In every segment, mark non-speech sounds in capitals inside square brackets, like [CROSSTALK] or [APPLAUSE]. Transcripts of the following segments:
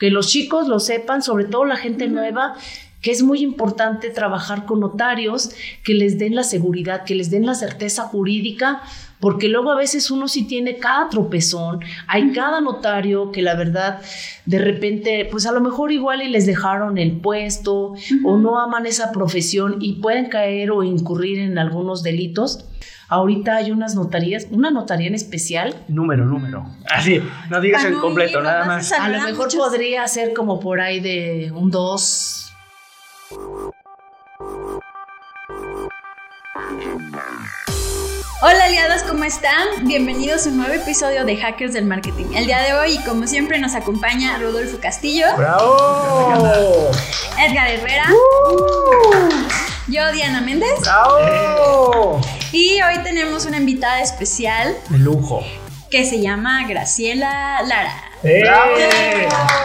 que los chicos lo sepan, sobre todo la gente nueva, que es muy importante trabajar con notarios que les den la seguridad, que les den la certeza jurídica, porque luego a veces uno sí tiene cada tropezón, hay cada notario que la verdad de repente, pues a lo mejor igual y les dejaron el puesto o no aman esa profesión y pueden caer o incurrir en algunos delitos. Ahorita hay unas notarías, una notaría en especial. Número, número. Así, no digas el completo, nada más. A lo mejor podría ser como por ahí de un 2, Hola aliados, ¿cómo están? Bienvenidos a un nuevo episodio de Hackers del Marketing. El día de hoy, como siempre, nos acompaña Rodolfo Castillo. ¡Bravo! Edgar Herrera. ¡Uh! Yo, Diana Méndez. ¡Bravo! Y hoy tenemos una invitada especial De lujo. que se llama Graciela Lara. ¡Eh! ¡Bravo!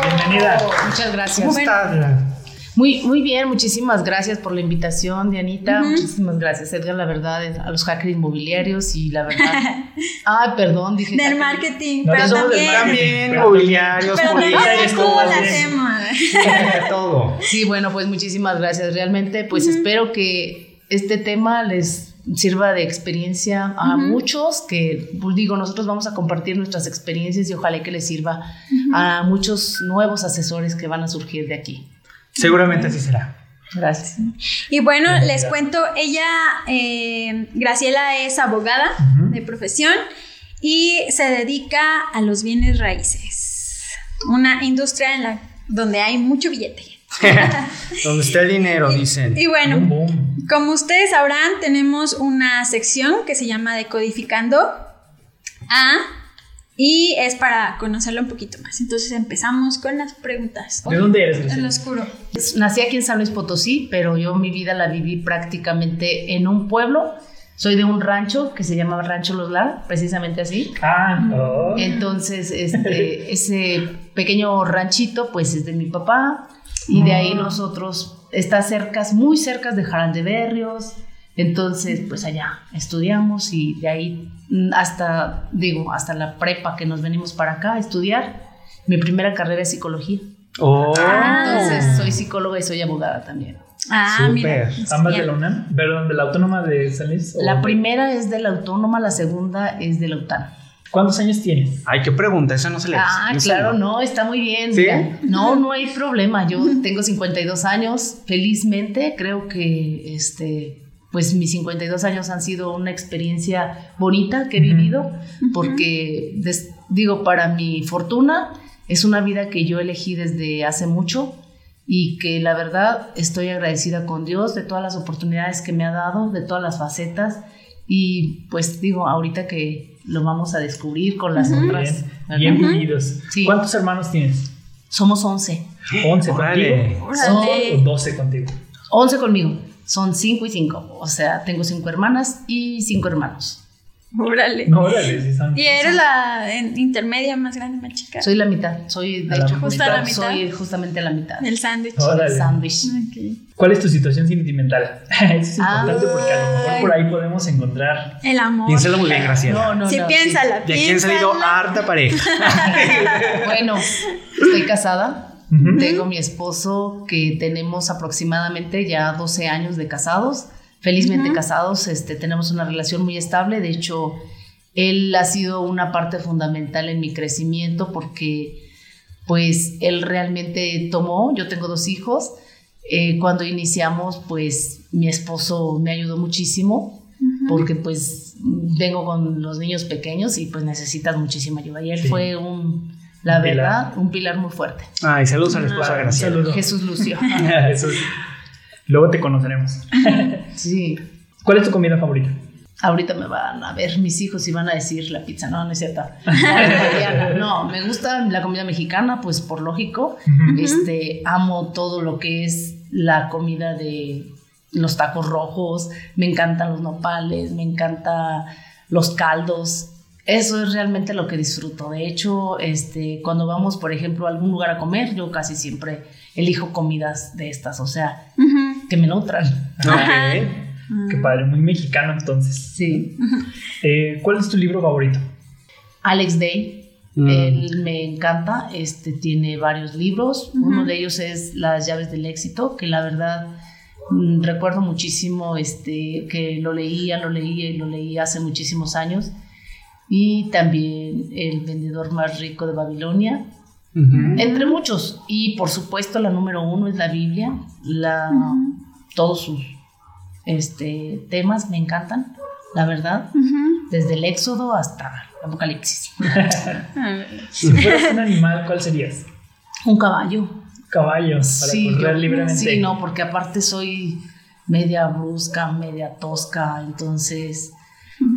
Bienvenida. Muchas gracias. ¿Cómo estás? Muy, muy bien, muchísimas gracias por la invitación, Dianita. Muchísimas gracias, Edgar, la verdad, a los hackers inmobiliarios y la verdad. [LAUGHS] Ay, perdón, dije. Del marketing, No, pero también. También, Pero- mobiliarios, Pero también Publicidad, todo ¿cómo lo hacemos. de todo. Sí, bueno, pues muchísimas gracias. Realmente, pues espero que este tema les sirva de experiencia a muchos, que pues, digo, nosotros vamos a compartir nuestras experiencias y ojalá que les sirva a muchos nuevos asesores que van a surgir de aquí. Seguramente así será. Gracias. Y bueno, les cuento, ella, eh, Graciela es abogada de profesión y se dedica a los bienes raíces, una industria en la donde hay mucho billete. [LAUGHS] Donde esté el dinero, dicen. Y bueno, Boom, boom. como ustedes sabrán, tenemos una sección que se llama Decodificando A y es para conocerlo un poquito más. Entonces empezamos con las preguntas. ¿De dónde eres, En lo oscuro. Nací aquí en San Luis Potosí, pero yo mi vida la viví prácticamente en un pueblo. Soy de un rancho que se llamaba Rancho Los Lara, precisamente así. Ah, oh. Entonces, este, [LAUGHS] ese pequeño ranchito, pues es de mi papá. Y de ahí nosotros, está cerca, muy cerca de Jaral de Berrios. Entonces, pues allá estudiamos y de ahí mm, hasta, digo, hasta la prepa que nos venimos para acá a estudiar. Mi primera carrera es psicología. Oh. Ah. Entonces, soy psicóloga y soy abogada también. Ah, Súper. mira. Ambas de la UNAM, perdón, de la Autónoma de San Luis. ¿o La primera es de la autónoma, la segunda es de la UTAN. ¿Cuántos años tienes? Ay, qué pregunta, esa no se le Ah, esa claro, no, está muy bien. ¿Sí? mira. No, no hay problema. Yo tengo 52 años, felizmente. Creo que este, pues mis 52 años han sido una experiencia bonita que he vivido, porque des- digo, para mi fortuna, es una vida que yo elegí desde hace mucho y que la verdad estoy agradecida con Dios de todas las oportunidades que me ha dado, de todas las facetas. Y pues digo, ahorita que lo vamos a descubrir con las Ujú. otras. Bien, ¿verdad? bien vividos. Sí. ¿Cuántos hermanos tienes? Somos 11. ¿11 Órale. contigo? ¿O 12 contigo? 11 conmigo. Son 5 y 5. O sea, tengo 5 hermanas y 5 hermanos. Órale. No, órale, sí son. Y eres la en- intermedia más grande, más chica. Soy la mitad. Soy, de A la hecho, mitad. Justo a la mitad. soy justamente la mitad. El sándwich. Órale. El sándwich. Ok. ¿Cuál es tu situación sentimental? [LAUGHS] Eso es importante porque a lo mejor por ahí podemos encontrar. El amor. Piénsalo muy bien, Graciela. No, no, Sí, no. piénsala, De aquí han salido harta pareja. [LAUGHS] Bueno, estoy casada. Ujú. Tengo mi esposo que tenemos aproximadamente ya 12 años de casados. Felizmente casados, este, tenemos una relación muy estable. De hecho, él ha sido una parte fundamental en mi crecimiento porque pues él realmente tomó, yo tengo dos hijos, eh, cuando iniciamos pues mi esposo me ayudó muchísimo porque pues vengo con los niños pequeños y pues necesitas muchísima ayuda y él Sí. fue un, la pilar. verdad, un pilar muy fuerte. Ay, saludos a la esposa Graciela. saludo. Jesús Lucio. [LAUGHS] Luego te conoceremos. [LAUGHS] Sí. ¿Cuál es tu comida favorita? Ahorita me van a ver mis hijos y van a decir la pizza. No, no es cierto. [LAUGHS] No, me gusta la comida mexicana, pues por lógico. Este, amo todo lo que es la comida de los tacos rojos. Me encantan los nopales, me encanta los caldos. Eso es realmente lo que disfruto. De hecho, este, cuando vamos, por ejemplo, a algún lugar a comer, yo casi siempre elijo comidas de estas, o sea, que me nutran. Ok. Qué padre, muy mexicano entonces. Sí. Eh, ¿Cuál es tu libro favorito? Alex Day. Mm. Él me encanta, este, tiene varios libros. Uno de ellos es Las llaves del éxito, que la verdad mm, recuerdo muchísimo este, que lo leía, lo leía y lo leía hace muchísimos años. Y también El vendedor más rico de Babilonia, entre muchos. Y por supuesto la número uno es la Biblia. La, Todos sus este, temas me encantan, la verdad. Desde el Éxodo hasta Apocalipsis. [LAUGHS] si fueras un animal, ¿cuál serías? Un caballo. Caballo, para sí, correr libremente. Sí, no, porque aparte soy media brusca, media tosca, entonces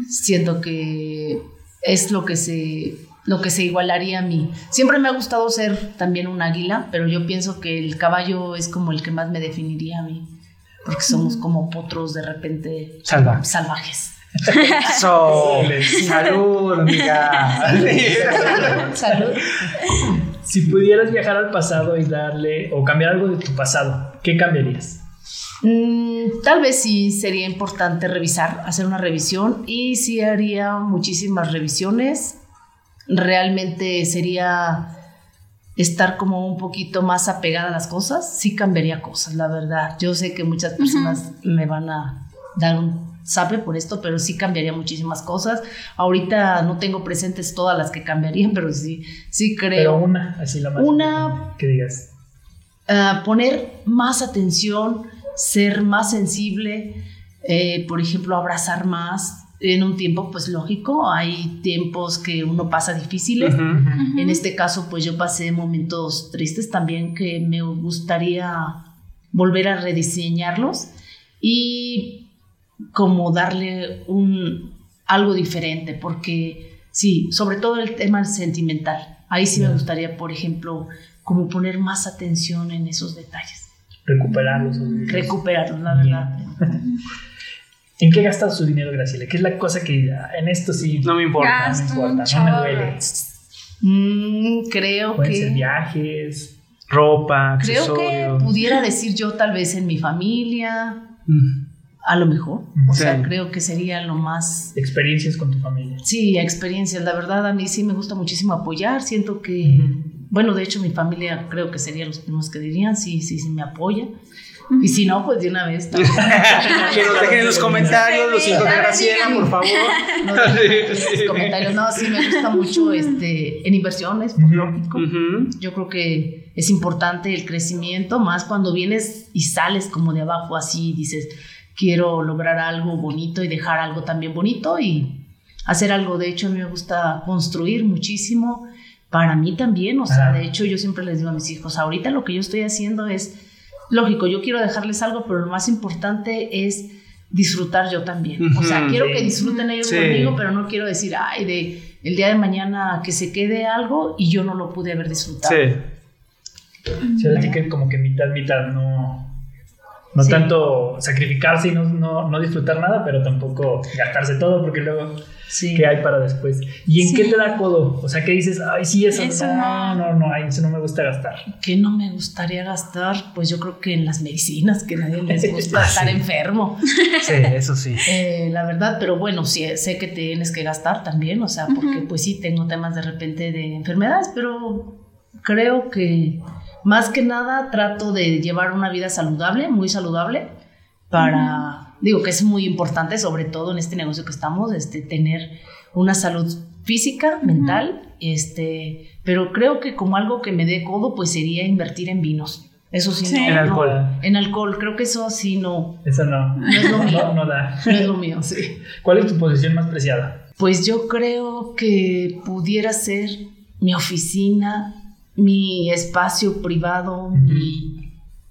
siento que es lo que se lo que se igualaría a mí. Siempre me ha gustado ser también un águila, pero yo pienso que el caballo es como el que más me definiría a mí, porque somos como potros de repente salvajes. [LAUGHS] salud, amiga. salud. Si pudieras viajar al pasado y darle o cambiar algo de tu pasado, ¿qué cambiarías? Mm, tal vez sí sería importante revisar, hacer una revisión y sí haría muchísimas revisiones. Realmente sería estar como un poquito más apegada a las cosas, sí cambiaría cosas, la verdad. Yo sé que muchas personas me van a dar un sabe por esto, pero sí cambiaría muchísimas cosas. Ahorita no tengo presentes todas las que cambiarían, [LAUGHS] pero sí, sí creo. Pero una, así la más. Una. Que digas. Ah, poner más atención, ser más sensible, eh, por ejemplo, abrazar más. En un tiempo, pues lógico, hay tiempos que uno pasa difíciles. En este caso, pues yo pasé momentos tristes también que me gustaría volver a rediseñarlos. Y como darle un, algo diferente, porque sí, sobre todo el tema sentimental. Ahí sí me gustaría, por ejemplo, como poner más atención en esos detalles. Recuperarlos. Recuperarlos, la verdad. [LAUGHS] ¿En qué gastas su dinero, Graciela? ¿Qué es la cosa que en esto sí no me importa? no me importa, no me duele. Mm, creo Pueden que. Ser viajes, ropa, Creo que pudiera decir yo, tal vez en mi familia. Mm. A lo mejor. O sea, creo que sería lo más... Experiencias con tu familia. Sí, experiencias. La verdad, a mí sí me gusta muchísimo apoyar. Siento que, bueno, de hecho mi familia creo que serían los primeros que dirían, sí, sí, sí, me apoya. Y si no, pues de una vez [LAUGHS] también. que nos dejen en los comentarios los hijos de Graciela, por favor. [LAUGHS] No, los comentarios. No, sí me gusta mucho este, en inversiones, por lógico. Yo creo que es importante el crecimiento, más cuando vienes y sales como de abajo así, dices, quiero lograr algo bonito y dejar algo también bonito y hacer algo. De hecho, a mí me gusta construir muchísimo. Para mí también, o sea, de hecho yo siempre les digo a mis hijos, ahorita lo que yo estoy haciendo es, lógico, yo quiero dejarles algo, pero lo más importante es disfrutar yo también. o sea, quiero que disfruten ellos conmigo, pero no quiero decir, ay, de el día de mañana que se quede algo y yo no lo pude haber disfrutado. Sí. Sí, que como que mitad, mitad, no no tanto sacrificarse y no, no, disfrutar nada, pero tampoco gastarse todo, porque luego, ¿qué hay para después? ¿Y en qué te da codo? O sea, ¿qué dices? Ay, sí, eso, no, no, no, eso no me gusta gastar. ¿Qué no me gustaría gastar? Pues yo creo que en las medicinas, que nadie les [LAUGHS] gusta estar enfermo. Sí, eso sí. [LAUGHS] Eh, la verdad, pero bueno, sí, sé que tienes que gastar también, o sea, porque pues sí, tengo temas de repente de enfermedades, pero creo que más que nada trato de llevar una vida saludable, muy saludable, para, digo que es muy importante, sobre todo en este negocio que estamos, este, tener una salud física, mental, este, pero creo que como algo que me dé codo, pues sería invertir en vinos. Eso sí, No, en alcohol. en alcohol, creo que eso sí no. Eso no. No es lo [LAUGHS] mío. No, da. No es lo mío, sí. [LAUGHS] ¿Cuál es tu posición más preciada? Pues yo creo que pudiera ser mi oficina, mi espacio privado,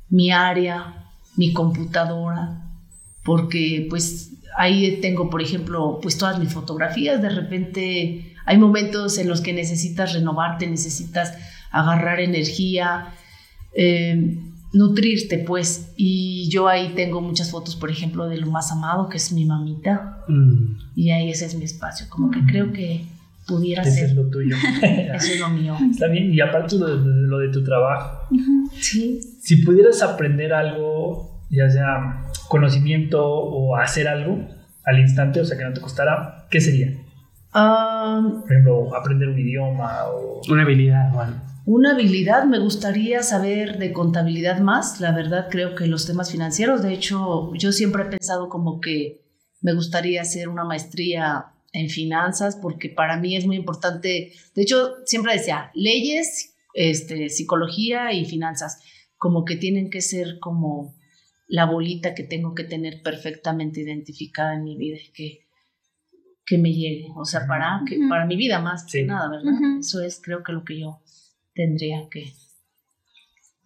mi, área, mi computadora, porque pues ahí tengo, por ejemplo, pues todas mis fotografías, de repente hay momentos en los que necesitas renovarte, necesitas agarrar energía, eh, nutrirte, pues. Y yo ahí tengo muchas fotos, por ejemplo, de lo más amado, que es mi mamita. Mm. Y ahí ese es mi espacio. Como que creo que pudiera Ese ser. es lo tuyo. [LAUGHS] Eso es lo mío. Está bien, y aparte de, lo de tu trabajo. Sí. Si pudieras aprender algo, ya sea conocimiento o hacer algo al instante, o sea, que no te costara, ¿qué sería? Ah, Por ejemplo, aprender un idioma o... Una habilidad, bueno. Una habilidad, me gustaría saber de contabilidad más. La verdad creo que los temas financieros, de hecho, yo siempre he pensado como que me gustaría hacer una maestría en finanzas porque para mí es muy importante. De hecho, siempre decía, leyes, este, psicología y finanzas, como que tienen que ser como la bolita que tengo que tener perfectamente identificada en mi vida, que, que me llegue, o sea, para, que, para mi vida más que nada, ¿verdad? Eso es creo que lo que yo tendría que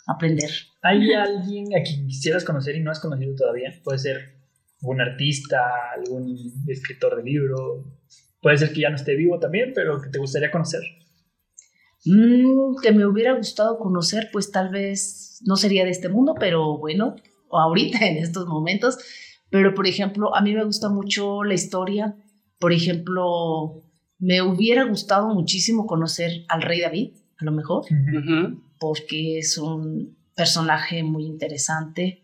aprender. ¿Hay alguien a quien quisieras conocer y no has conocido todavía? Puede ser algún artista, algún escritor de libro. Puede ser que ya no esté vivo también, pero que te gustaría conocer. Mm, que me hubiera gustado conocer, pues tal vez no sería de este mundo, pero bueno, o ahorita [LAUGHS] en estos momentos. Pero por ejemplo, a mí me gusta mucho la historia. Por ejemplo, me hubiera gustado muchísimo conocer al rey David, a lo mejor, porque es un personaje muy interesante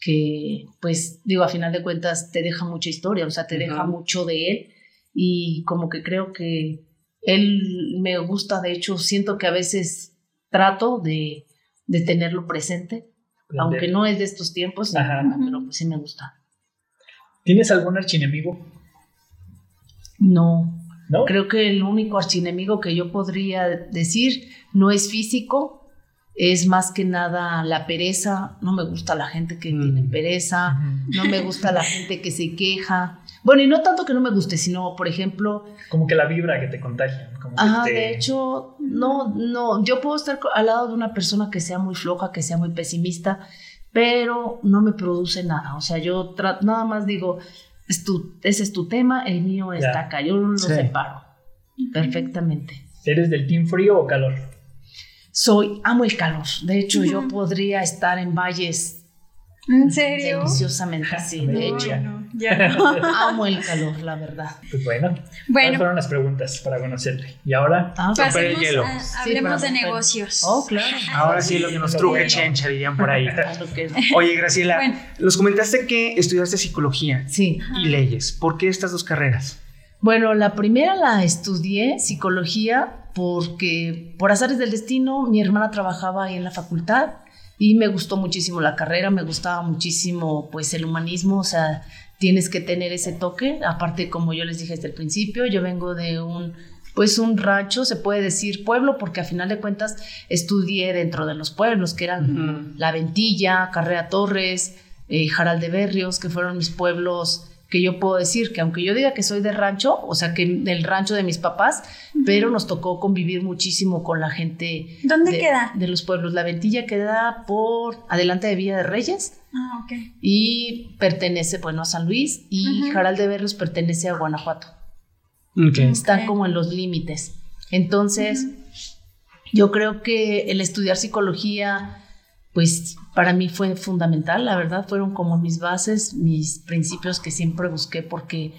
que, pues, digo, a final de cuentas te deja mucha historia, o sea, te deja mucho de él y como que creo que él me gusta, de hecho, siento que a veces trato de, de tenerlo presente, aunque no es de estos tiempos, Ajá. pero pues sí me gusta. ¿Tienes algún archienemigo? No, ¿No? Creo que el único archienemigo que yo podría decir no es físico, es más que nada la pereza. No me gusta la gente que Mm. tiene pereza, Ujú. no me gusta la gente que se queja. Bueno, y no tanto que no me guste, sino, por ejemplo, Como que la vibra que te contagia. Como que ajá, te- de hecho, no, no, yo puedo estar al lado de una persona que sea muy floja, que sea muy pesimista, pero no me produce nada. O sea, yo nada más digo, es tu- ese es tu tema, el mío está Ya. acá, yo lo Sí. separo perfectamente. ¿Eres del team frío o calor? Soy, amo el calor. De hecho, yo podría estar en valles ¿En serio? deliciosamente así. Me De hecho, Ya no, ya no. [LAUGHS] amo el calor, la verdad. Pues bueno, esas Bueno, fueron las preguntas para conocerte. Y ahora, Ah, Romper el hielo. a- Sí, hablemos de romper. negocios. Oh, claro. Ahora sí lo que nos truje chencha, dirían por ahí. [LAUGHS] Oye, Graciela, Bueno. nos comentaste que estudiaste psicología Sí. y leyes. ¿Por qué estas dos carreras? Bueno, la primera la estudié, psicología, porque por azares del destino mi hermana trabajaba ahí en la facultad y me gustó muchísimo la carrera, me gustaba muchísimo pues el humanismo, o sea, tienes que tener ese toque, aparte como yo les dije desde el principio, yo vengo de un pues un rancho, se puede decir pueblo, porque a final de cuentas estudié dentro de los pueblos, que eran. La Ventilla, Carrera Torres, eh, Jaral de Berrios, que fueron mis pueblos que yo puedo decir que aunque yo diga que soy de rancho, o sea, que del rancho de mis papás, pero nos tocó convivir muchísimo con la gente. ¿Dónde de, queda? De los pueblos. La Ventilla queda por adelante de Villa de Reyes Ah, ok. y pertenece, bueno, a San Luis y. Jaral de Berrios pertenece a Guanajuato. Ok. Están como en los límites. Entonces, yo creo que el estudiar psicología, pues para mí fue fundamental, la verdad, fueron como mis bases, mis principios que siempre busqué porque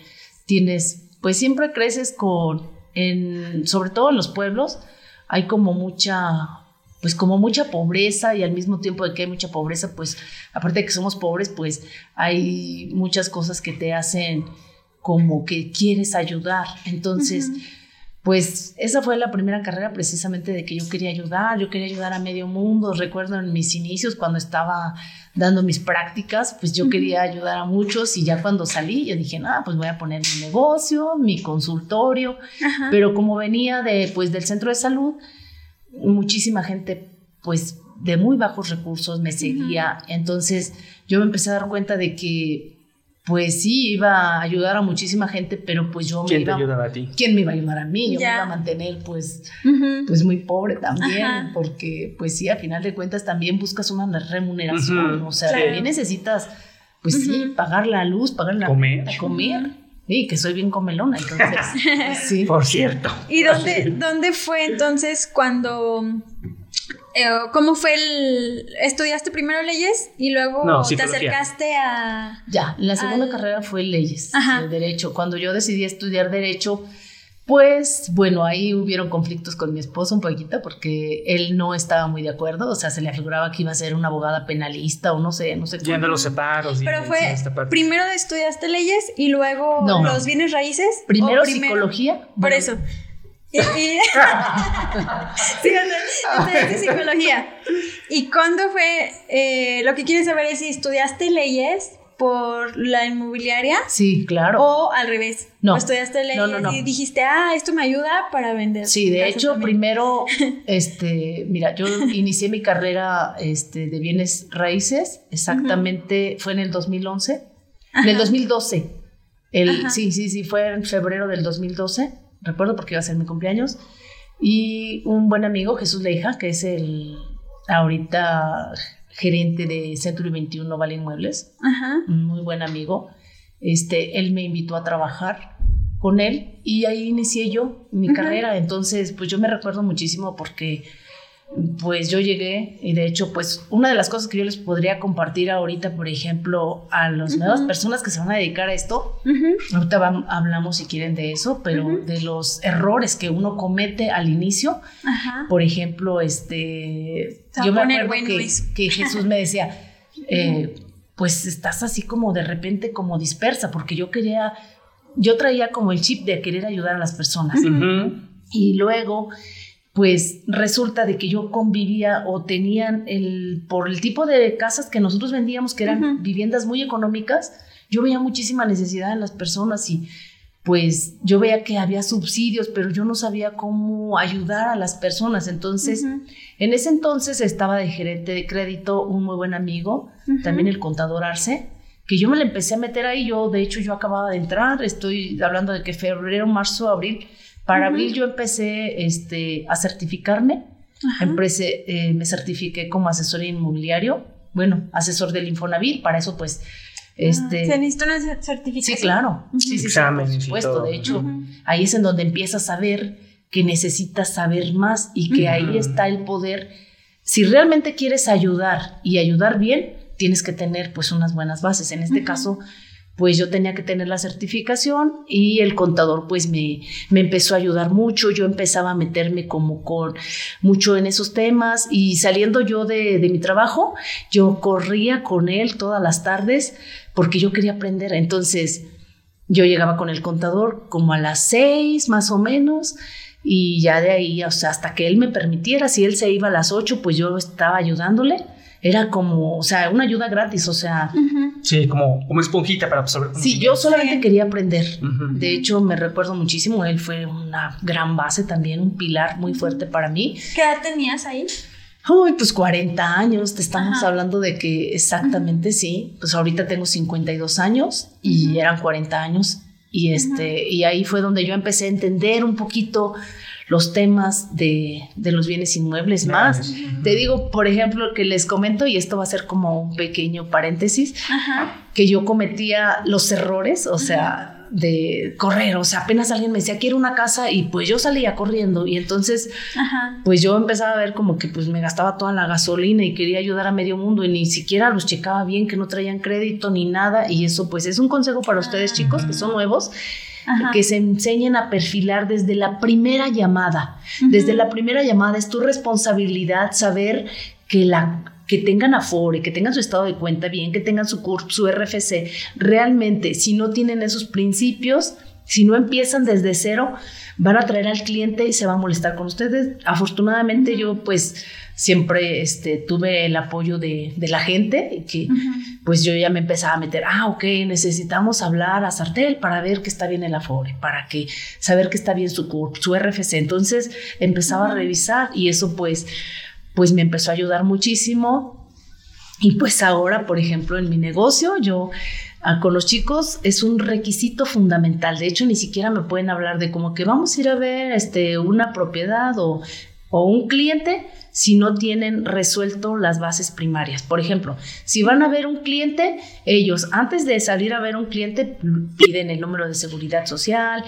tienes, pues siempre creces con, en, sobre todo en los pueblos, hay como mucha, pues como mucha pobreza y al mismo tiempo de que hay mucha pobreza, pues aparte de que somos pobres, pues hay muchas cosas que te hacen como que quieres ayudar. Entonces. Pues esa fue la primera carrera precisamente de que yo quería ayudar, yo quería ayudar a medio mundo. Recuerdo en mis inicios cuando estaba dando mis prácticas, pues yo quería ayudar a muchos y ya cuando salí yo dije, nada, pues voy a poner mi negocio, mi consultorio, Ajá. pero como venía de, pues, del centro de salud, muchísima gente pues de muy bajos recursos me seguía, entonces yo me empecé a dar cuenta de que pues sí iba a ayudar a muchísima gente, pero pues yo me ¿Quién te iba ayudaba a ti? ¿quién me iba a ayudar a mí? Yo me iba a mantener pues, pues muy pobre también, Ajá. porque pues sí, a final de cuentas también buscas una remuneración, o sea, Claro. también necesitas, pues sí, pagar la luz, pagar la Comer. renta, comer. Sí, que soy bien comelona, entonces, [LAUGHS] sí. Por cierto. ¿Y dónde, [LAUGHS] dónde fue entonces cuando... eh, ¿Cómo fue el... ¿Estudiaste primero leyes y luego No, te acercaste a... Ya, la segunda Al- carrera fue leyes, Ajá. eh, derecho. Cuando yo decidí estudiar derecho, Pues bueno, ahí hubieron conflictos con mi esposo un poquito porque él no estaba muy de acuerdo, o sea, se le afiguraba que iba a ser una abogada penalista o no sé, no sé. Yendo los separos. Pero fue, primero estudiaste leyes y luego los bienes raíces. Primero, psicología. Por eso. Y, y [LAUGHS] sí, psicología. ¿Y cuándo fue? Eh, lo que quieres saber es si estudiaste leyes por la inmobiliaria. Sí, claro. O al revés. No. estudiaste leyes y dijiste, ah, esto me ayuda para vender. Sí, de hecho, primero, [LAUGHS] este, mira, yo inicié mi carrera este, de bienes raíces, exactamente, fue en el 2011, en el 2012. El, sí, sí, sí, fue en febrero del 2012, recuerdo porque iba a ser mi cumpleaños. Y un buen amigo, Jesús Leija, que es el ahorita gerente de Century 21 Vale Inmuebles, un muy buen amigo. Este, él me invitó a trabajar con él y ahí inicié yo mi carrera. Entonces, pues yo me recuerdo muchísimo porque pues yo llegué y de hecho pues una de las cosas que yo les podría compartir ahorita por ejemplo a las nuevas personas que se van a dedicar a esto ahorita hablamos si quieren de eso pero de los errores que uno comete al inicio. Por ejemplo este yo me acuerdo que, que, Jesús me decía eh, pues estás así como de repente como dispersa porque yo quería yo traía como el chip de querer ayudar a las personas. Y luego pues resulta de que yo convivía o tenían el, por el tipo de casas que nosotros vendíamos, que eran viviendas muy económicas, yo veía muchísima necesidad en las personas y pues yo veía que había subsidios, pero yo no sabía cómo ayudar a las personas. Entonces, en ese entonces estaba de gerente de crédito un muy buen amigo, también el contador Arce, que yo me le empecé a meter ahí. Yo, de hecho, yo acababa de entrar, estoy hablando de que febrero, marzo, abril, para abril yo empecé este, a certificarme. Empecé, eh, me certifiqué como asesor inmobiliario, bueno, asesor del Infonavit, para eso pues... Este, ¿Se necesita una certificación? Sí, claro. Sí, sí, por supuesto. De hecho, ahí es en donde empiezas a ver que necesitas saber más y que ahí está el poder. Si realmente quieres ayudar y ayudar bien, tienes que tener pues unas buenas bases. En este caso, pues yo tenía que tener la certificación y el contador pues me, me, empezó a ayudar mucho, yo empezaba a meterme como con mucho en esos temas y saliendo yo de, de mi trabajo, yo corría con él todas las tardes porque yo quería aprender, entonces yo llegaba con el contador como a las seis más o menos y ya de ahí, hasta que él me permitiera, si él se iba a las ocho, pues yo estaba ayudándole era como, o sea, una ayuda gratis, o sea. Sí, como, como esponjita para absorber. Sí, yo solamente quería aprender. De hecho, me recuerdo muchísimo, él fue una gran base también, un pilar muy fuerte para mí. ¿Qué edad tenías ahí? Uy, pues 40 años, te estamos hablando de que exactamente sí, pues ahorita tengo 52 años y eran 40 años y este y ahí fue donde yo empecé a entender un poquito los temas de, los bienes inmuebles más. Te digo, por ejemplo, que les comento, y esto va a ser como un pequeño paréntesis, que yo cometía los errores, o sea, de correr, o sea, apenas alguien me decía, quiero una casa y pues yo salía corriendo y entonces pues yo empezaba a ver como que pues me gastaba toda la gasolina y quería ayudar a medio mundo y ni siquiera los checaba bien, que no traían crédito ni nada y eso pues es un consejo para ustedes chicos que son nuevos que se enseñen a perfilar desde la primera llamada. Desde la primera llamada es tu responsabilidad saber que la que tengan Afore, que tengan su estado de cuenta bien, que tengan su CURP, su RFC. Realmente, si no tienen esos principios, si no empiezan desde cero, van a traer al cliente y se va a molestar con ustedes. Afortunadamente yo pues siempre este, tuve el apoyo de, la gente, que pues yo ya me empezaba a meter, ah, ok, necesitamos hablar a Sartel para ver que está bien el Afore, para que saber que está bien su, su RFC. Entonces empezaba a revisar y eso pues, pues me empezó a ayudar muchísimo. Y pues ahora, por ejemplo, en mi negocio, yo con los chicos es un requisito fundamental. De hecho, ni siquiera me pueden hablar de como que vamos a ir a ver este, una propiedad o, o un cliente si no tienen resuelto las bases primarias. Por ejemplo, si van a ver un cliente, ellos antes de salir a ver un cliente piden el número de seguridad social,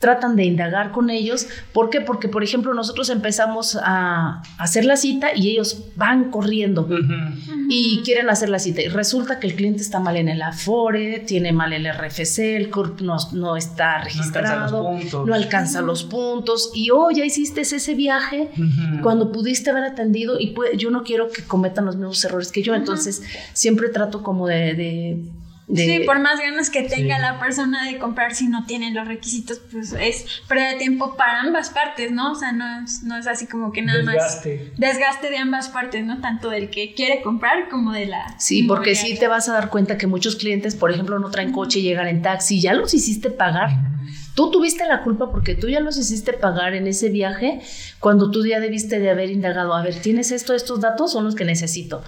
tratan de indagar con ellos. ¿Por qué? Porque, por ejemplo, nosotros empezamos a hacer la cita y ellos van corriendo y quieren hacer la cita. Y resulta que el cliente está mal en el Afore, tiene mal el RFC, el CURP no, está registrado, no alcanza, los, puntos. Y hoy oh, ya hiciste ese viaje cuando pudiste haber atendido y yo no quiero que cometan los mismos errores que yo. Entonces, siempre trato como de sí, por más ganas que tenga la persona de comprar, si no tiene los requisitos, pues es pérdida de tiempo para ambas partes, ¿no? O sea, no es, no es así como que nada desgaste. más desgaste de ambas partes, ¿no? Tanto del que quiere comprar como de la... Sí, porque sí te vas a dar cuenta que muchos clientes, por ejemplo, no traen coche y llegan en taxi, ya los hiciste pagar. Tú tuviste la culpa porque tú ya los hiciste pagar en ese viaje cuando tú ya debiste de haber indagado, a ver, ¿tienes esto, estos datos? Son los que necesito.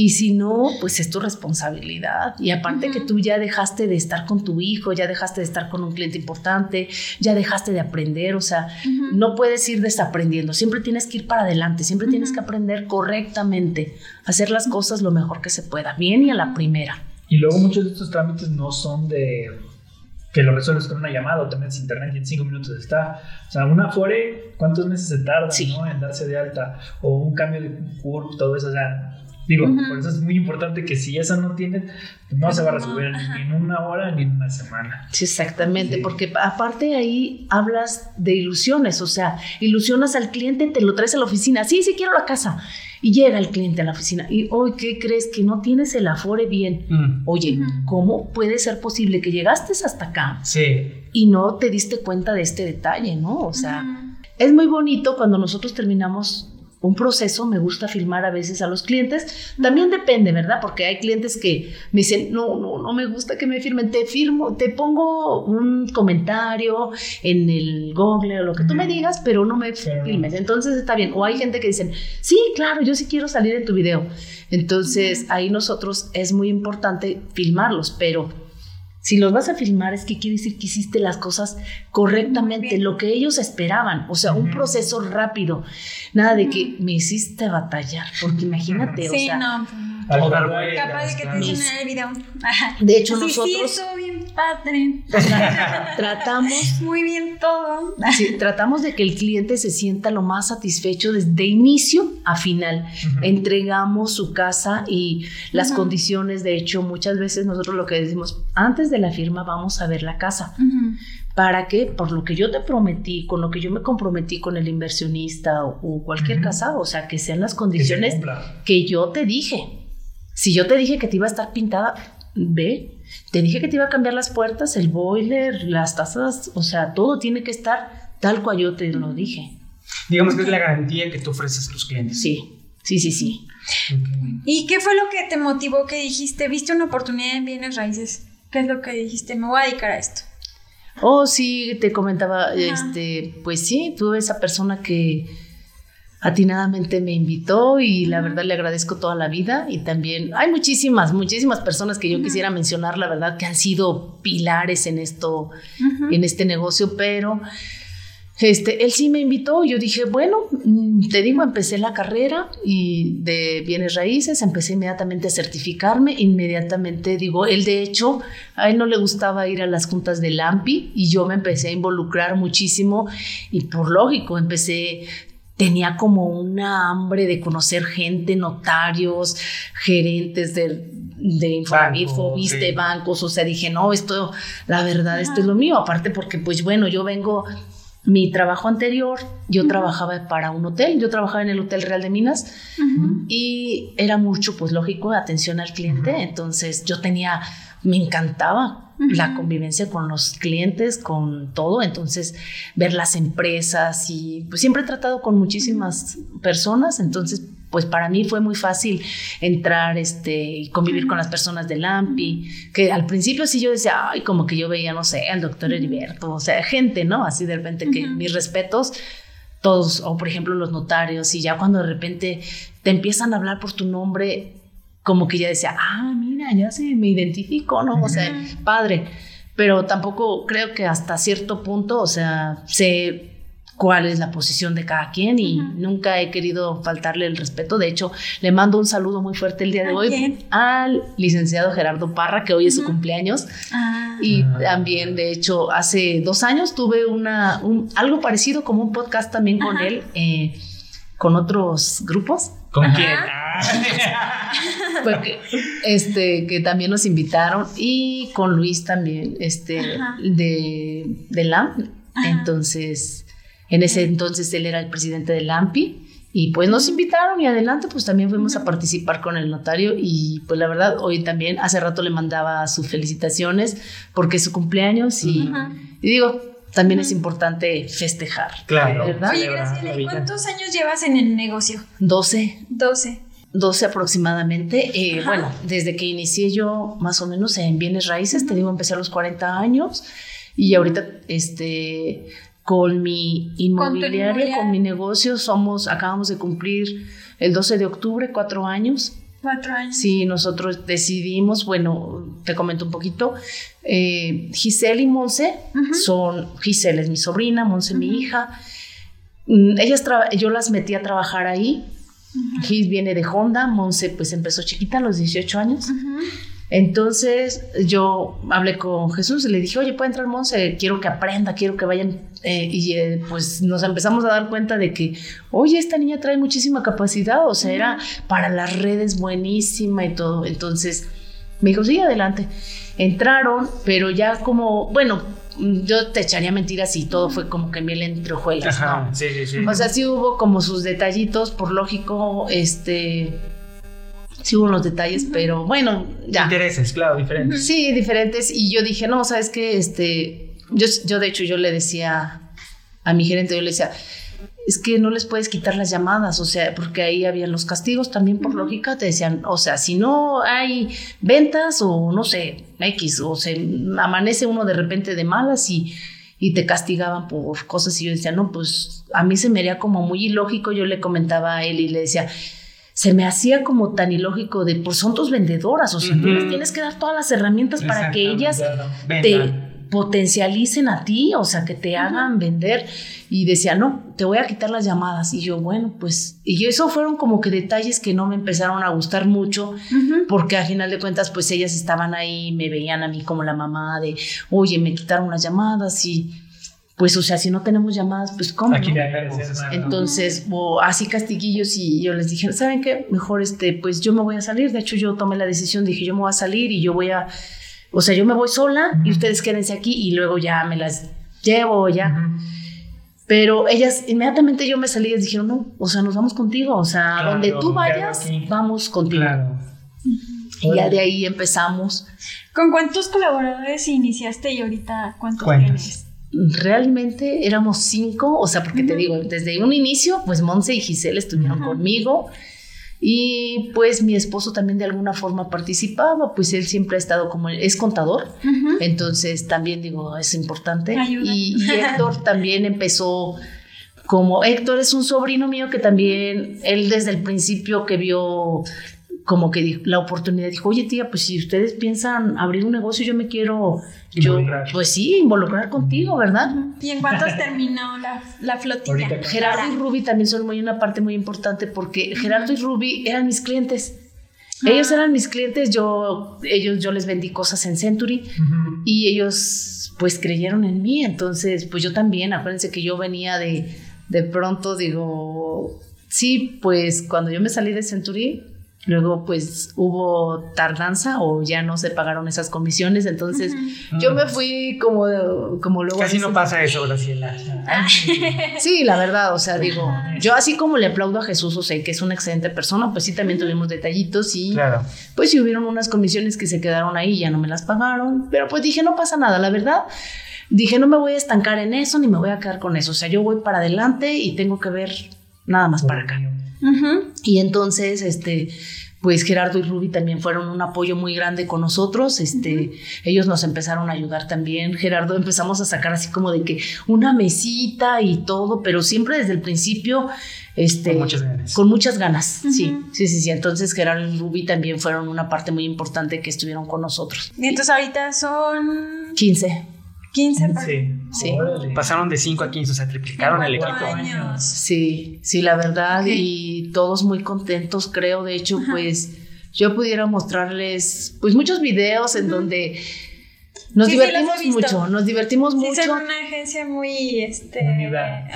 Y si no, pues es tu responsabilidad. Y aparte que tú ya dejaste de estar con tu hijo, ya dejaste de estar con un cliente importante, ya dejaste de aprender, o sea, no puedes ir desaprendiendo, siempre tienes que ir para adelante, siempre tienes que aprender correctamente, hacer las cosas lo mejor que se pueda, bien y a la primera. Y luego muchos de estos trámites no son de que lo resuelves con una llamada o te metes internet y en cinco minutos está. O sea, una Afore, ¿cuántos meses se tarda en darse de alta? O un cambio de CURP, todo eso. O sea, Digo, por eso es muy importante que si eso no tiene, no se va a resolver ni en una hora ni en una semana. Sí, exactamente, porque aparte ahí hablas de ilusiones, o sea, ilusionas al cliente, te lo traes a la oficina, sí, sí quiero la casa. Y llega el cliente a la oficina y hoy, ¿qué crees? Que no tienes el afore bien. Mm. Oye, ¿cómo puede ser posible que llegaste hasta acá? Sí. Y no te diste cuenta de este detalle, ¿no? O sea, es muy bonito cuando nosotros terminamos un proceso, me gusta filmar a veces a los clientes. También depende, ¿verdad? Porque hay clientes que me dicen, no, no, no me gusta que me firmen, te firmo, te pongo un comentario en el Google o lo que tú me digas, pero no me filmes. Entonces está bien. O hay gente que dicen, sí, claro, yo sí quiero salir en tu video. Entonces ahí nosotros es muy importante filmarlos, pero si los vas a filmar es que quiere decir que hiciste las cosas correctamente, lo que ellos esperaban, o sea, un proceso rápido. Nada de que me hiciste batallar, porque imagínate, o sea, no. Capaz de que te dicen en el video. De hecho, nosotros. Sí, padre. [LAUGHS] tratamos. Muy bien todo. Sí, tratamos de que el cliente se sienta lo más satisfecho desde inicio a final. Entregamos su casa y las condiciones. De hecho, muchas veces nosotros lo que decimos, antes de la firma, vamos a ver la casa. ¿Para qué? Por lo que yo te prometí, con lo que yo me comprometí con el inversionista o, cualquier casado, o sea, que sean las condiciones que yo te dije. Si yo te dije que te iba a estar pintada, ve, te dije que te iba a cambiar las puertas, el boiler, las tazas, o sea, todo tiene que estar tal cual yo te lo dije. Digamos que es la garantía que tú ofreces a tus clientes. Sí, sí, sí, sí. ¿Y qué fue lo que te motivó que dijiste, viste una oportunidad en bienes raíces? ¿Qué es lo que dijiste? Me voy a dedicar a esto. Oh, sí, te comentaba, este, pues sí, tuve esa persona que atinadamente me invitó y la verdad le agradezco toda la vida y también hay muchísimas, muchísimas personas que yo quisiera mencionar, la verdad que han sido pilares en esto, en este negocio, pero este, él sí me invitó y yo dije, bueno, mm, te digo, empecé la carrera y de bienes raíces, empecé inmediatamente a certificarme, inmediatamente digo, él de hecho, a él no le gustaba ir a las juntas del AMPI y yo me empecé a involucrar muchísimo y por lógico, empecé tenía como una hambre de conocer gente, notarios, gerentes de, de Infonavit, de bancos, o sea, dije, no, esto, la verdad, esto es lo mío, aparte porque, pues bueno, yo vengo, mi trabajo anterior, yo trabajaba para un hotel, yo trabajaba en el Hotel Real de Minas y era mucho, pues lógico, atención al cliente, entonces yo tenía, me encantaba la convivencia con los clientes, con todo, entonces ver las empresas y pues siempre he tratado con muchísimas personas, entonces pues para mí fue muy fácil entrar este, y convivir con las personas del AMPI, que al principio sí yo decía, ay, como que yo veía, no sé, al doctor Heriberto, o sea, gente, ¿no? Así de repente que mis respetos, todos, o por ejemplo los notarios, y ya cuando de repente te empiezan a hablar por tu nombre, como que ya decía, ah, mira, ya sé, me identifico, ¿no? O sea, padre. Pero tampoco creo que hasta cierto punto, o sea, sé cuál es la posición de cada quien y nunca he querido faltarle el respeto. De hecho, le mando un saludo muy fuerte el día de hoy al licenciado Gerardo Parra, que hoy es su cumpleaños. Ah. Y también, de hecho, hace dos años tuve una, algo parecido como un podcast también con él, eh, con otros grupos. ¿Con quién? [LAUGHS] Porque, este, que también nos invitaron y con Luis también, este, de, de LAMP. Entonces, en ese entonces él era el presidente de LAMPI y pues nos invitaron y adelante, pues también fuimos a participar con el notario y pues la verdad, hoy también, hace rato le mandaba sus felicitaciones porque es su cumpleaños y, digo, también es importante festejar. Claro. ¿verdad? Oye, Graciela, ¿cuántos años llevas en el negocio? 12. 12. 12 aproximadamente. Eh, bueno, desde que inicié yo más o menos en bienes raíces, te digo, empecé a los 40 años y ahorita este con mi inmobiliaria, con, mi negocio, somos, acabamos de cumplir el 12 de octubre, cuatro años. Cuatro años. Sí, nosotros decidimos, bueno, te comento un poquito, eh, Giselle y Monse son, Giselle es mi sobrina, Monse mi hija, mm, ellas yo las metí a trabajar ahí, Gis viene de Honda, Monse pues empezó chiquita a los 18 años. Entonces yo hablé con Jesús y le dije, oye, puede entrar Monse, quiero que aprenda, quiero que vayan. Eh, y eh, pues nos empezamos a dar cuenta de que, oye, esta niña trae muchísima capacidad, o sea, era para las redes buenísima y todo. Entonces me dijo, sí, adelante. Entraron, pero ya como, bueno, yo te echaría mentiras si todo fue como que miel entre hojuelas. sí, sí, sí. O sea, sí hubo como sus detallitos, por lógico, este sí hubo los detalles, pero bueno, ya. Intereses, claro, diferentes. Sí, diferentes. Y yo dije, no, sabes qué, este, yo, yo de hecho yo le decía a mi gerente, yo le decía, es que no les puedes quitar las llamadas, o sea, porque ahí habían los castigos también por lógica, te decían, o sea, si no hay ventas o no sé, X, o se amanece uno de repente de malas y, y te castigaban por cosas y yo decía, no, pues a mí se me haría como muy ilógico, yo le comentaba a él y le decía, se me hacía como tan ilógico de, pues son tus vendedoras, o sea, tú les tienes que dar todas las herramientas para que ellas te potencialicen a ti, o sea, que te hagan vender. Y decía, no, te voy a quitar las llamadas. Y yo, bueno, pues, y eso fueron como que detalles que no me empezaron a gustar mucho, porque al final de cuentas, pues ellas estaban ahí, me veían a mí como la mamá de, oye, me quitaron las llamadas y pues, o sea, si no tenemos llamadas, pues, ¿cómo? Aquí Entonces, o así castiguillos y yo les dije, ¿saben qué? Mejor, este, pues yo me voy a salir. De hecho, yo tomé la decisión, dije, yo me voy a salir y yo voy a, o sea, yo me voy sola y ustedes quédense aquí y luego ya me las llevo, ya. Pero ellas, inmediatamente yo me salí y les dijeron, no, o sea, nos vamos contigo, o sea, donde tú vayas, vamos contigo. Claro. Y ya de ahí empezamos. ¿Con cuántos colaboradores iniciaste y ahorita cuántos tienes? Realmente éramos cinco, o sea, porque te digo, desde un inicio, pues Monse y Giselle estuvieron conmigo. Y pues mi esposo también de alguna forma participaba, pues él siempre ha estado como, es contador, entonces también digo, es importante. Y, y, [LAUGHS] Héctor también empezó como, Héctor es un sobrino mío que también, él desde el principio que vio como que la oportunidad dijo, oye tía, pues si ustedes piensan abrir un negocio, yo me quiero, yo, pues sí, involucrar contigo, ¿verdad? ¿Y en cuántos terminó la, la flotilla? Gerardo y Ruby también son muy una parte muy importante porque Gerardo y Ruby eran mis clientes. Ellos eran mis clientes, yo, ellos, yo les vendí cosas en Century y ellos pues creyeron en mí, entonces pues yo también, acuérdense que yo venía de, de pronto, digo, sí, pues cuando yo me salí de Century, Luego, pues hubo tardanza o ya no se pagaron esas comisiones. Entonces, yo me fui como, como luego. Casi no pasa eso, Graciela. [LAUGHS] sí, la verdad, o sea, digo, yo así como le aplaudo a Jesús, o sea, que es una excelente persona, pues sí, también tuvimos detallitos y. Claro. Pues sí, hubieron unas comisiones que se quedaron ahí y ya no me las pagaron. Pero pues dije, no pasa nada, la verdad. Dije, no me voy a estancar en eso ni me voy a quedar con eso. O sea, yo voy para adelante y tengo que ver nada más para acá. Y entonces, este, pues Gerardo y Ruby también fueron un apoyo muy grande con nosotros. Este, ellos nos empezaron a ayudar también. Gerardo empezamos a sacar así como de que una mesita y todo, pero siempre desde el principio, este, con muchas ganas. Con muchas ganas, sí, sí, sí, sí. Entonces Gerardo y Ruby también fueron una parte muy importante que estuvieron con nosotros. Y entonces ahorita son 15. 15 Sí. sí. Pasaron de 5 a 15, o sea, triplicaron el equipo. Sí, sí, la verdad, y todos muy contentos, creo. De hecho, pues yo pudiera mostrarles, pues muchos videos en donde Nos divertimos mucho, nos divertimos sí, mucho. Son una agencia muy este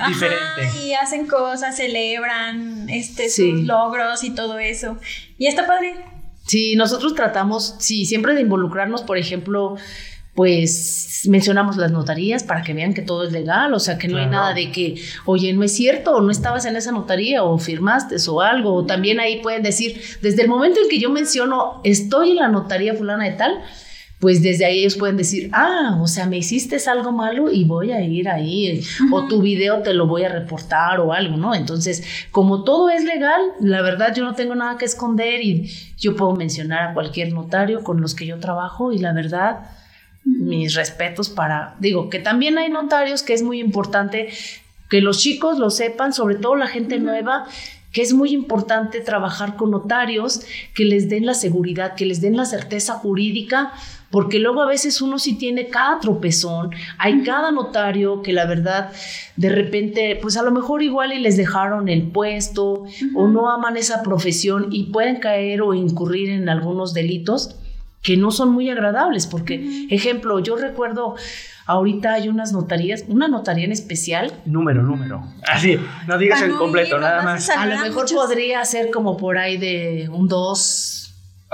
diferente. Y hacen cosas, celebran este sus logros y todo eso. Y está padre. Sí, nosotros tratamos, sí, siempre de involucrarnos, por ejemplo, pues mencionamos las notarías para que vean que todo es legal, o sea, que no hay nada de que, oye, no es cierto, o no estabas en esa notaría, o firmaste o algo, o también ahí pueden decir, desde el momento en que yo menciono, estoy en la notaría fulana de tal, pues desde ahí ellos pueden decir, ah, o sea, me hiciste algo malo y voy a ir ahí, o tu video te lo voy a reportar o algo, ¿no? Entonces, como todo es legal, la verdad yo no tengo nada que esconder y yo puedo mencionar a cualquier notario con los que yo trabajo y la verdad, mis respetos para, digo, que también hay notarios que es muy importante que los chicos lo sepan, sobre todo la gente nueva, que es muy importante trabajar con notarios que les den la seguridad, que les den la certeza jurídica porque luego a veces uno sí tiene cada tropezón, hay cada notario que la verdad de repente, pues a lo mejor igual y les dejaron el puesto o no aman esa profesión y pueden caer o incurrir en algunos delitos que no son muy agradables, porque, ejemplo, yo recuerdo, ahorita hay unas notarías, una notaría en especial. Número, número. Así, no digas el completo, nada más. A lo mejor podría ser como por ahí de un 2,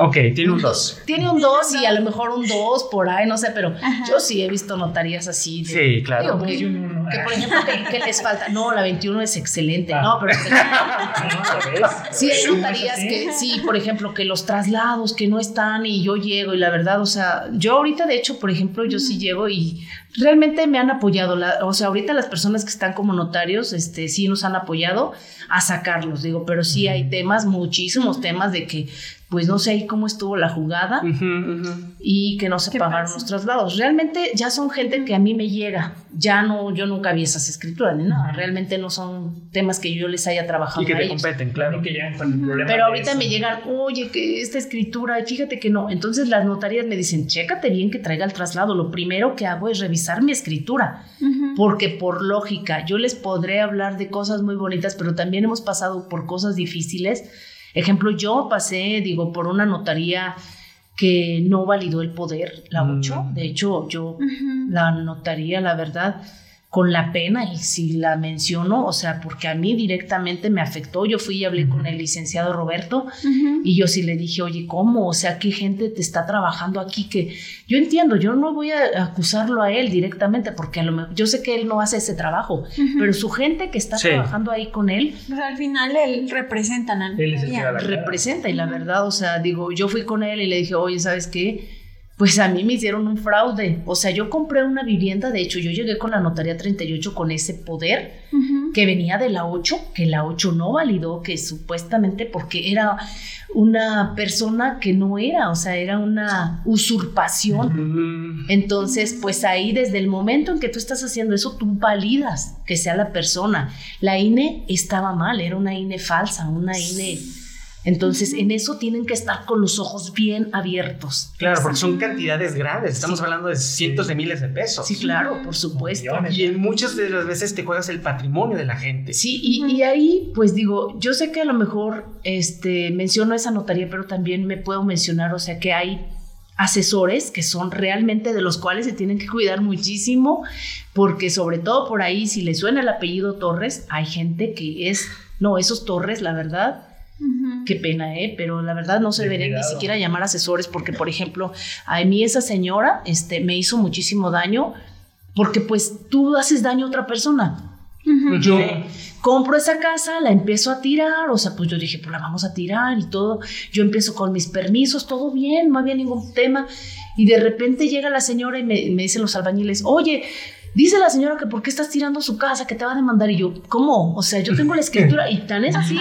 Ok, tiene un 2. Tiene un 2 y a lo mejor un 2 por ahí, no sé, pero yo sí he visto notarías así. sí, claro. que, por ejemplo, ¿qué, les falta? No, la 21 es excelente, no, pero... [LAUGHS] sí, hay notarías que, sí, por ejemplo, que los traslados que no están y yo llego y la verdad, o sea, yo ahorita de hecho, por ejemplo, yo sí llego y realmente me han apoyado, o sea, ahorita las personas que están como notarios, este, sí nos han apoyado a sacarlos, digo, pero sí hay temas, muchísimos temas de que pues no sé ahí cómo estuvo la jugada y que no se pagaron los traslados. Realmente ya son gente que a mí me llega, ya no, yo nunca vi esas escrituras ni nada, realmente no son temas que yo les haya trabajado. Y que te competen, claro. Que llegan con el problema Pero ahorita me llegan, oye, que esta escritura, fíjate que no. Entonces las notarías me dicen, chécate bien que traiga el traslado. Lo primero que hago es revisar mi escritura, porque por lógica, yo les podré hablar de cosas muy bonitas, pero también hemos pasado por cosas difíciles Ejemplo, yo pasé, digo, por una notaría que no validó el poder, la 8. Mm. De hecho, yo la notaría, la verdad, con la pena y si la menciono, o sea, porque a mí directamente me afectó. Yo fui y hablé con el licenciado Roberto y yo sí le dije, oye, ¿cómo? O sea, ¿qué gente te está trabajando aquí? Que yo entiendo, yo no voy a acusarlo a él directamente porque a lo mejor, yo sé que él no hace ese trabajo, pero su gente que está trabajando ahí con él. Pues al final él representa a él Representa y la verdad, o sea, digo, yo fui con él y le dije, oye, ¿sabes qué? Pues a mí me hicieron un fraude. O sea, yo compré una vivienda, de hecho, yo llegué con la notaría 38 con ese poder que venía de la 8, que la 8 no validó, que supuestamente porque era una persona que no era, o sea, era una usurpación. Entonces, pues ahí desde el momento en que tú estás haciendo eso, tú validas que sea la persona. La INE estaba mal, era una INE falsa, una INE entonces, en eso tienen que estar con los ojos bien abiertos. Claro, porque son cantidades grandes. Estamos hablando de cientos de miles de pesos. Sí, claro, por supuesto. Y en muchas de las veces te juegas el patrimonio de la gente. Sí, y, ahí, pues digo, yo sé que a lo mejor este, menciono esa notaría, pero también me puedo mencionar, o sea, que hay asesores que son realmente de los cuales se tienen que cuidar muchísimo, porque sobre todo por ahí, si le suena el apellido Torres, hay gente que es, no, esos Torres, la verdad, Qué pena, ¿eh? Pero la verdad no se deberían ni siquiera llamar asesores porque, por ejemplo, a mí esa señora este, me hizo muchísimo daño porque pues tú haces daño a otra persona. Yo compro esa casa, la empiezo a tirar, o sea, pues yo dije, pues la vamos a tirar y todo. Yo empiezo con mis permisos, todo bien, no había ningún tema. Y de repente llega la señora y me, me dicen los albañiles, oye, Dice la señora que por qué estás tirando su casa, que te va a demandar. Y yo, ¿cómo? O sea, yo tengo la escritura y tan es así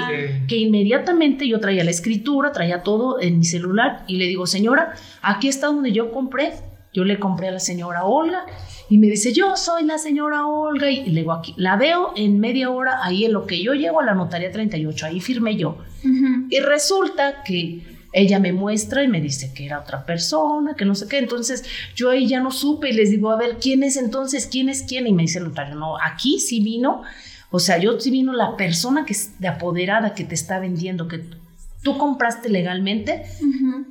que inmediatamente yo traía la escritura, traía todo en mi celular y le digo, señora, aquí está donde yo compré. Yo le compré a la señora Olga y me dice, yo soy la señora Olga. Y le digo, aquí, la veo en media hora ahí en lo que yo llego a la notaría 38, ahí firmé yo. Y resulta que ella me muestra y me dice que era otra persona, que no sé qué. Entonces yo ahí ya no supe y les digo, a ver, ¿quién es entonces? ¿Quién es quién? Y me dice el notario, no, aquí sí vino, o sea, yo sí vino la persona que es de apoderada que te está vendiendo, que tú compraste legalmente,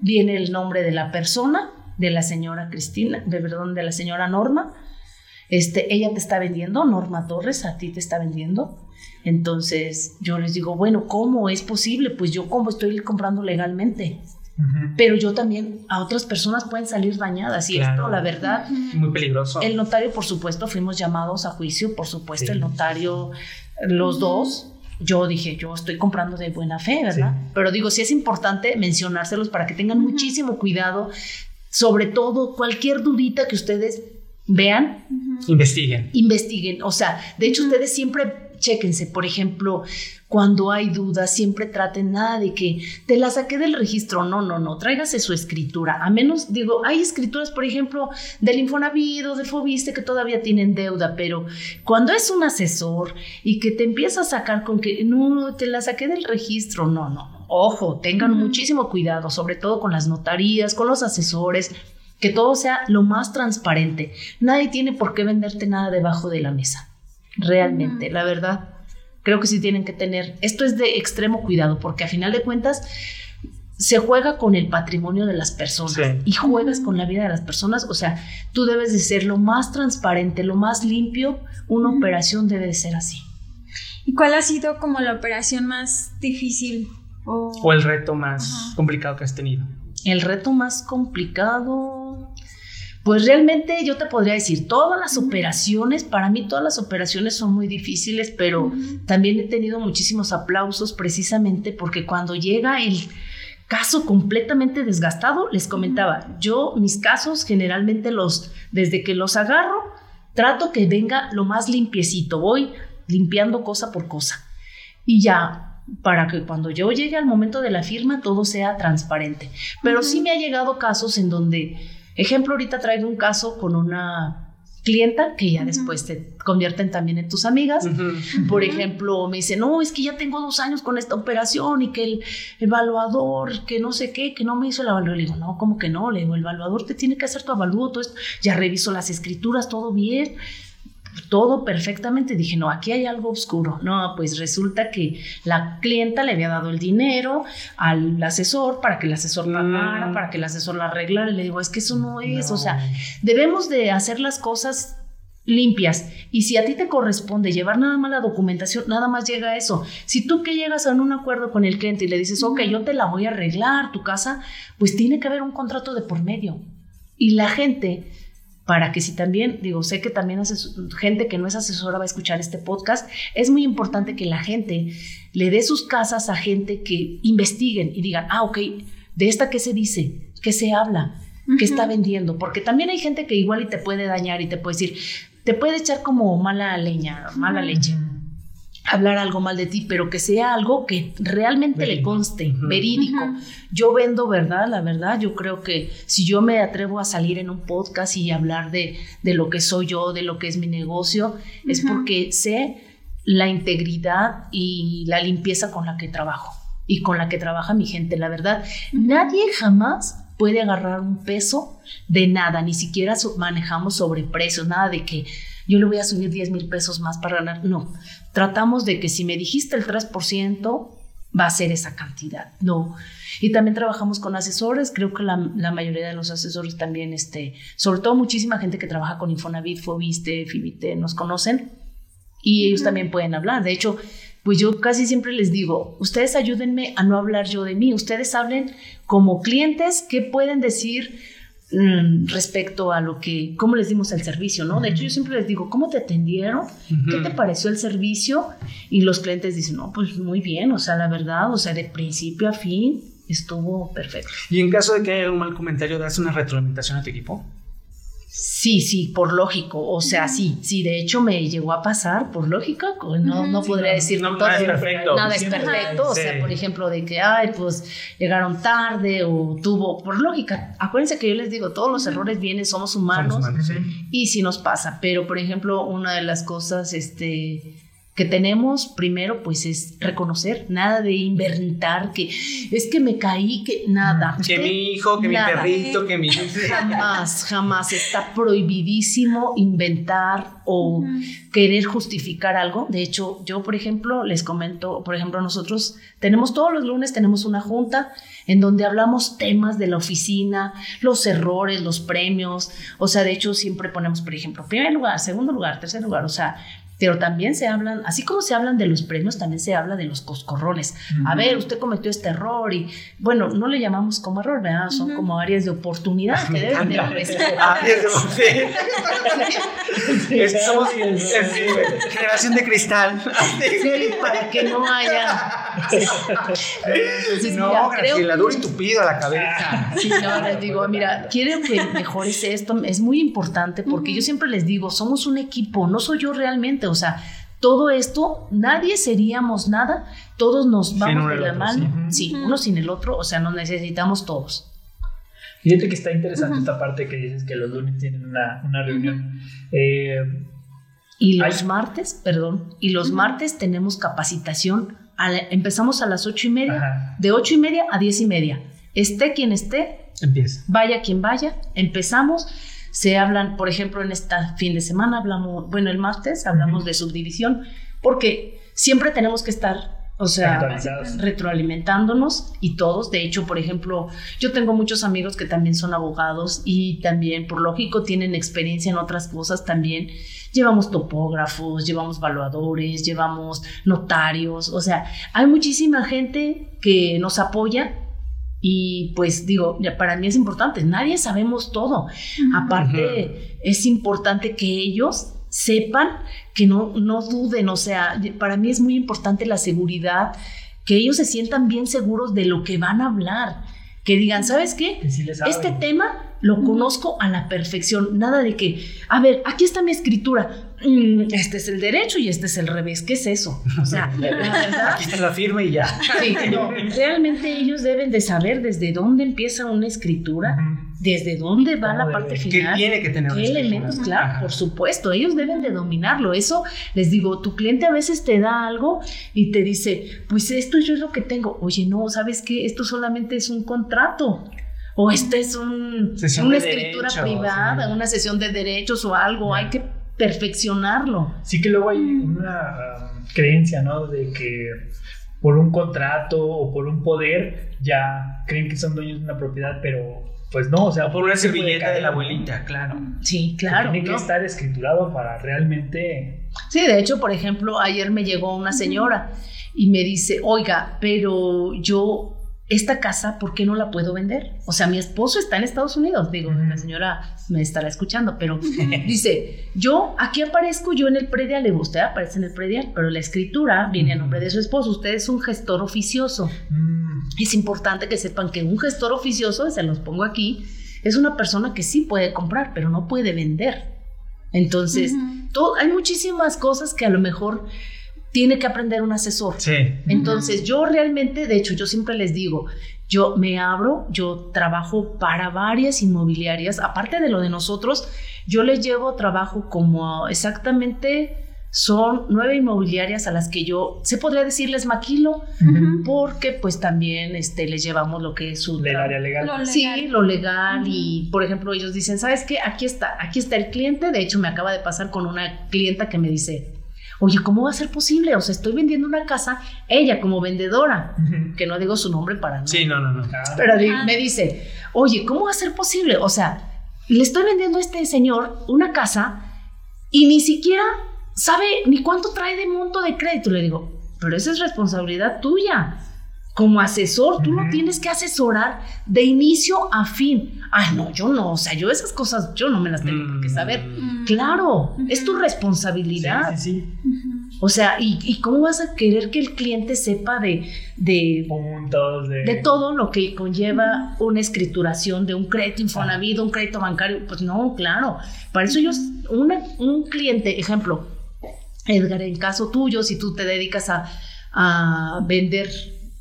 viene el nombre de la persona, de la señora Cristina, de, perdón, de la señora Norma. Este, ella te está vendiendo, Norma Torres, a ti te está vendiendo. Entonces yo les digo, bueno, ¿cómo es posible? Pues yo como estoy comprando legalmente. Pero yo también, a otras personas pueden salir dañadas y esto, la verdad. Muy peligroso. El notario, por supuesto, fuimos llamados a juicio, por supuesto, el notario, los dos. Yo dije, yo estoy comprando de buena fe, ¿verdad? Pero digo, sí es importante mencionárselos para que tengan muchísimo cuidado, sobre todo cualquier dudita que ustedes vean. Investiguen. Investiguen. O sea, de hecho, ustedes siempre chéquense, por ejemplo, cuando hay dudas, siempre traten nada de que te la saqué del registro. No, no, no, tráigase su escritura. A menos, digo, hay escrituras, por ejemplo, del Infonavit o del Fobiste que todavía tienen deuda, pero cuando es un asesor y que te empieza a sacar con que no, te la saqué del registro, no, no. Ojo, tengan muchísimo cuidado, sobre todo con las notarías, con los asesores, que todo sea lo más transparente. Nadie tiene por qué venderte nada debajo de la mesa. Realmente, la verdad creo que sí tienen que tener, esto es de extremo cuidado, porque a final de cuentas se juega con el patrimonio de las personas y juegas con la vida de las personas, o sea, tú debes de ser lo más transparente, lo más limpio, una operación debe de ser así. ¿Y cuál ha sido como la operación más difícil? O, el reto más complicado que has tenido. El reto más complicado, pues realmente yo te podría decir, todas las operaciones, para mí todas las operaciones son muy difíciles, pero también he tenido muchísimos aplausos precisamente porque cuando llega el caso completamente desgastado, les comentaba, yo mis casos generalmente los, desde que los agarro, trato que venga lo más limpiecito, voy limpiando cosa por cosa. Y ya, para que cuando yo llegue al momento de la firma todo sea transparente. Pero sí me ha llegado casos en donde Ejemplo, ahorita traigo un caso con una clienta que ya después te convierten también en tus amigas. Por ejemplo, me dice, no, es que ya tengo dos años con esta operación y que el evaluador, que no sé qué, que no me hizo el avalúo. Le digo, no, ¿cómo que no? Le digo, el evaluador te tiene que hacer tu avalúo, todo esto. Ya reviso las escrituras, todo bien todo perfectamente. Dije, no, aquí hay algo oscuro. No, pues resulta que la clienta le había dado el dinero al asesor para que el asesor mm. pagara, para que el asesor la arreglara. Y le digo, es que eso no es. O sea, debemos de hacer las cosas limpias. Y si a ti te corresponde llevar nada más la documentación, nada más llega eso. Si tú que llegas a un acuerdo con el cliente y le dices, ok, yo te la voy a arreglar, tu casa, pues tiene que haber un contrato de por medio. Y la gente para que si también, digo, sé que también gente que no es asesora va a escuchar este podcast, es muy importante que la gente le dé sus casas a gente que investiguen y digan, ah, ok, de esta qué se dice, qué se habla, qué está vendiendo, porque también hay gente que igual y te puede dañar y te puede decir, te puede echar como mala leña, mala leche hablar algo mal de ti, pero que sea algo que realmente le conste, verídico. Yo vendo verdad, la verdad, yo creo que si yo me atrevo a salir en un podcast y hablar de, de lo que soy yo, de lo que es mi negocio, es porque sé la integridad y la limpieza con la que trabajo y con la que trabaja mi gente. La verdad, nadie jamás puede agarrar un peso de nada, ni siquiera manejamos sobreprecios, nada de que yo le voy a subir 10 mil pesos más para ganar. No, tratamos de que si me dijiste el 3%, va a ser esa cantidad. No. Y también trabajamos con asesores, creo que la, mayoría de los asesores también, este, sobre todo muchísima gente que trabaja con Infonavit, Fobiste, Fibite, nos conocen y ellos también pueden hablar. De hecho, pues yo casi siempre les digo, ustedes ayúdenme a no hablar yo de mí, ustedes hablen como clientes, ¿qué pueden decir? Mm, respecto a lo que, cómo les dimos el servicio, ¿no? De hecho, yo siempre les digo, ¿cómo te atendieron? ¿Qué te pareció el servicio? Y los clientes dicen, no, pues muy bien, o sea, la verdad, o sea, de principio a fin estuvo perfecto. ¿Y en caso de que haya un mal comentario, das una retroalimentación a tu equipo? Sí, sí, por lógico. O sea, sí, sí, de hecho me llegó a pasar por lógica. No, no podría decir no, nada es perfecto. Nada es perfecto. O sea, por ejemplo, de que, ay, pues llegaron tarde o tuvo, por lógica. Acuérdense que yo les digo, todos los errores vienen, somos humanos, y sí nos pasa. Pero, por ejemplo, una de las cosas, este que tenemos primero pues es reconocer, nada de inventar que es que me caí, que nada. Que mi hijo, que mi perrito, que mi... Jamás, jamás. Está prohibidísimo inventar o querer justificar algo. De hecho, yo por ejemplo les comento, por ejemplo nosotros tenemos todos los lunes tenemos una junta en donde hablamos temas de la oficina, los errores, los premios, o sea, de hecho siempre ponemos, por ejemplo, primer lugar, segundo lugar, tercer lugar, o sea, pero también se hablan, así como se hablan de los premios, también se habla de los coscorrones. A ver, usted cometió este error y, bueno, no le llamamos como error, ¿verdad? Son como áreas de oportunidad que deben de Áreas de. Somos generación de cristal. Sí, para que no haya... Entonces, no, mira, creo que... la dura y tupido a la cabeza. Sí, no, les digo, mira, quiero que mejores esto, es muy importante porque yo siempre les digo, somos un equipo, no soy yo realmente, o sea, todo esto, nadie seríamos nada, todos nos vamos de la mano, sí, uno sin el otro, o sea, nos necesitamos todos. Fíjate que está interesante esta parte que dices que los lunes tienen una, reunión. Eh, y los martes, perdón, y los martes tenemos capacitación. empezamos a las ocho y media, de ocho y media a diez y media. Esté quien esté, empieza. Vaya quien vaya, empezamos se hablan, por ejemplo, en este fin de semana hablamos, bueno, el martes hablamos de subdivisión, porque siempre tenemos que estar o sea, retroalimentándonos y todos. De hecho, por ejemplo, yo tengo muchos amigos que también son abogados y también, por lógico, tienen experiencia en otras cosas también. Llevamos topógrafos, llevamos evaluadores, llevamos notarios. O sea, hay muchísima gente que nos apoya y pues digo, para mí es importante, nadie sabemos todo. Aparte, es importante que ellos sepan, que no, no duden, o sea, para mí es muy importante la seguridad, que ellos se sientan bien seguros de lo que van a hablar, que digan, ¿sabes qué? este tema lo conozco a la perfección, nada de que, a ver, aquí está mi escritura, este es el derecho y este es el revés. ¿Qué es eso? O sea, [LAUGHS] la verdad. Aquí está la firma y ya. Sí, [LAUGHS] realmente ellos deben de saber desde dónde empieza una escritura, desde dónde va la parte final. ¿Qué tiene que tener ¿Qué elementos? Claro, por supuesto, ellos deben de dominarlo. Eso les digo, tu cliente a veces te da algo y te dice, pues esto yo es lo que tengo. Oye, no, ¿sabes qué? Esto solamente es un contrato o esta es un, una escritura privada, una sesión de derechos o algo. Hay que perfeccionarlo. Sí que luego hay una um, creencia, ¿no? De que por un contrato o por un poder ya creen que son dueños de una propiedad, pero pues no, o sea, por una servilleta de la abuelita, claro. Sí, claro. Tiene que estar escriturado para realmente. Sí, de hecho, por ejemplo, ayer me llegó una señora y me dice, oiga, pero yo esta casa, ¿por qué no la puedo vender? O sea, mi esposo está en Estados Unidos, digo, la señora me estará escuchando, pero [LAUGHS] dice, yo aquí aparezco yo en el predial, le usted aparece en el predial, pero la escritura viene a nombre de su esposo, usted es un gestor oficioso. Mm. Es importante que sepan que un gestor oficioso, se los pongo aquí, es una persona que sí puede comprar, pero no puede vender. Entonces, hay muchísimas cosas que a lo mejor tiene que aprender un asesor. Sí. Entonces, yo realmente, de hecho, yo siempre les digo, yo me abro, yo trabajo para varias inmobiliarias, aparte de lo de nosotros, yo les llevo trabajo como exactamente son nueve inmobiliarias a las que yo, se podría decirles maquilo, porque pues también este, les llevamos lo que es su... área legal. Lo legal. Sí, lo legal y por ejemplo ellos dicen, ¿sabes qué? Aquí está, aquí está el cliente, de hecho me acaba de pasar con una clienta que me dice, oye, ¿cómo va a ser posible? O sea, estoy vendiendo una casa, ella como vendedora, que no digo su nombre para no. Sí, no, no, no. Pero me dice, oye, ¿cómo va a ser posible? O sea, le estoy vendiendo a este señor una casa y ni siquiera sabe ni cuánto trae de monto de crédito. Le digo, pero esa es responsabilidad tuya. Como asesor, tú lo tienes que asesorar de inicio a fin. Ay, no, yo no, o sea, yo esas cosas, yo no me las tengo por qué saber. Mm. Claro, es tu responsabilidad. Sí, sí, sí. O sea, ¿y, cómo vas a querer que el cliente sepa de, de, de... todo lo que conlleva una escrituración de un crédito Infonavit, un crédito bancario? Pues no, claro. Para eso yo, un cliente, ejemplo, Edgar, en caso tuyo, si tú te dedicas a, a vender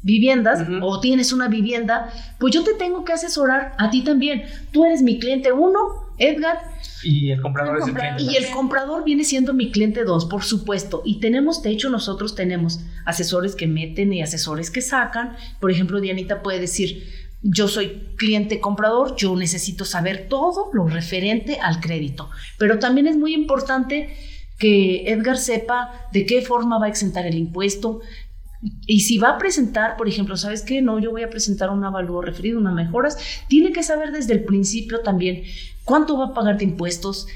viviendas o tienes una vivienda, pues yo te tengo que asesorar a ti también. Tú eres mi cliente uno, Edgar. Y el comprador es el cliente. Y el comprador viene siendo mi cliente dos, por supuesto. Y tenemos, de hecho, nosotros tenemos asesores que meten y asesores que sacan. Por ejemplo, Dianita puede decir, yo soy cliente comprador, yo necesito saber todo lo referente al crédito. Pero también es muy importante que Edgar sepa de qué forma va a exentar el impuesto, Y si va a presentar, por ejemplo, ¿sabes qué? No, yo voy a presentar un avalúo referido, unas mejoras. Tiene que saber desde el principio también cuánto va a pagar de impuestos,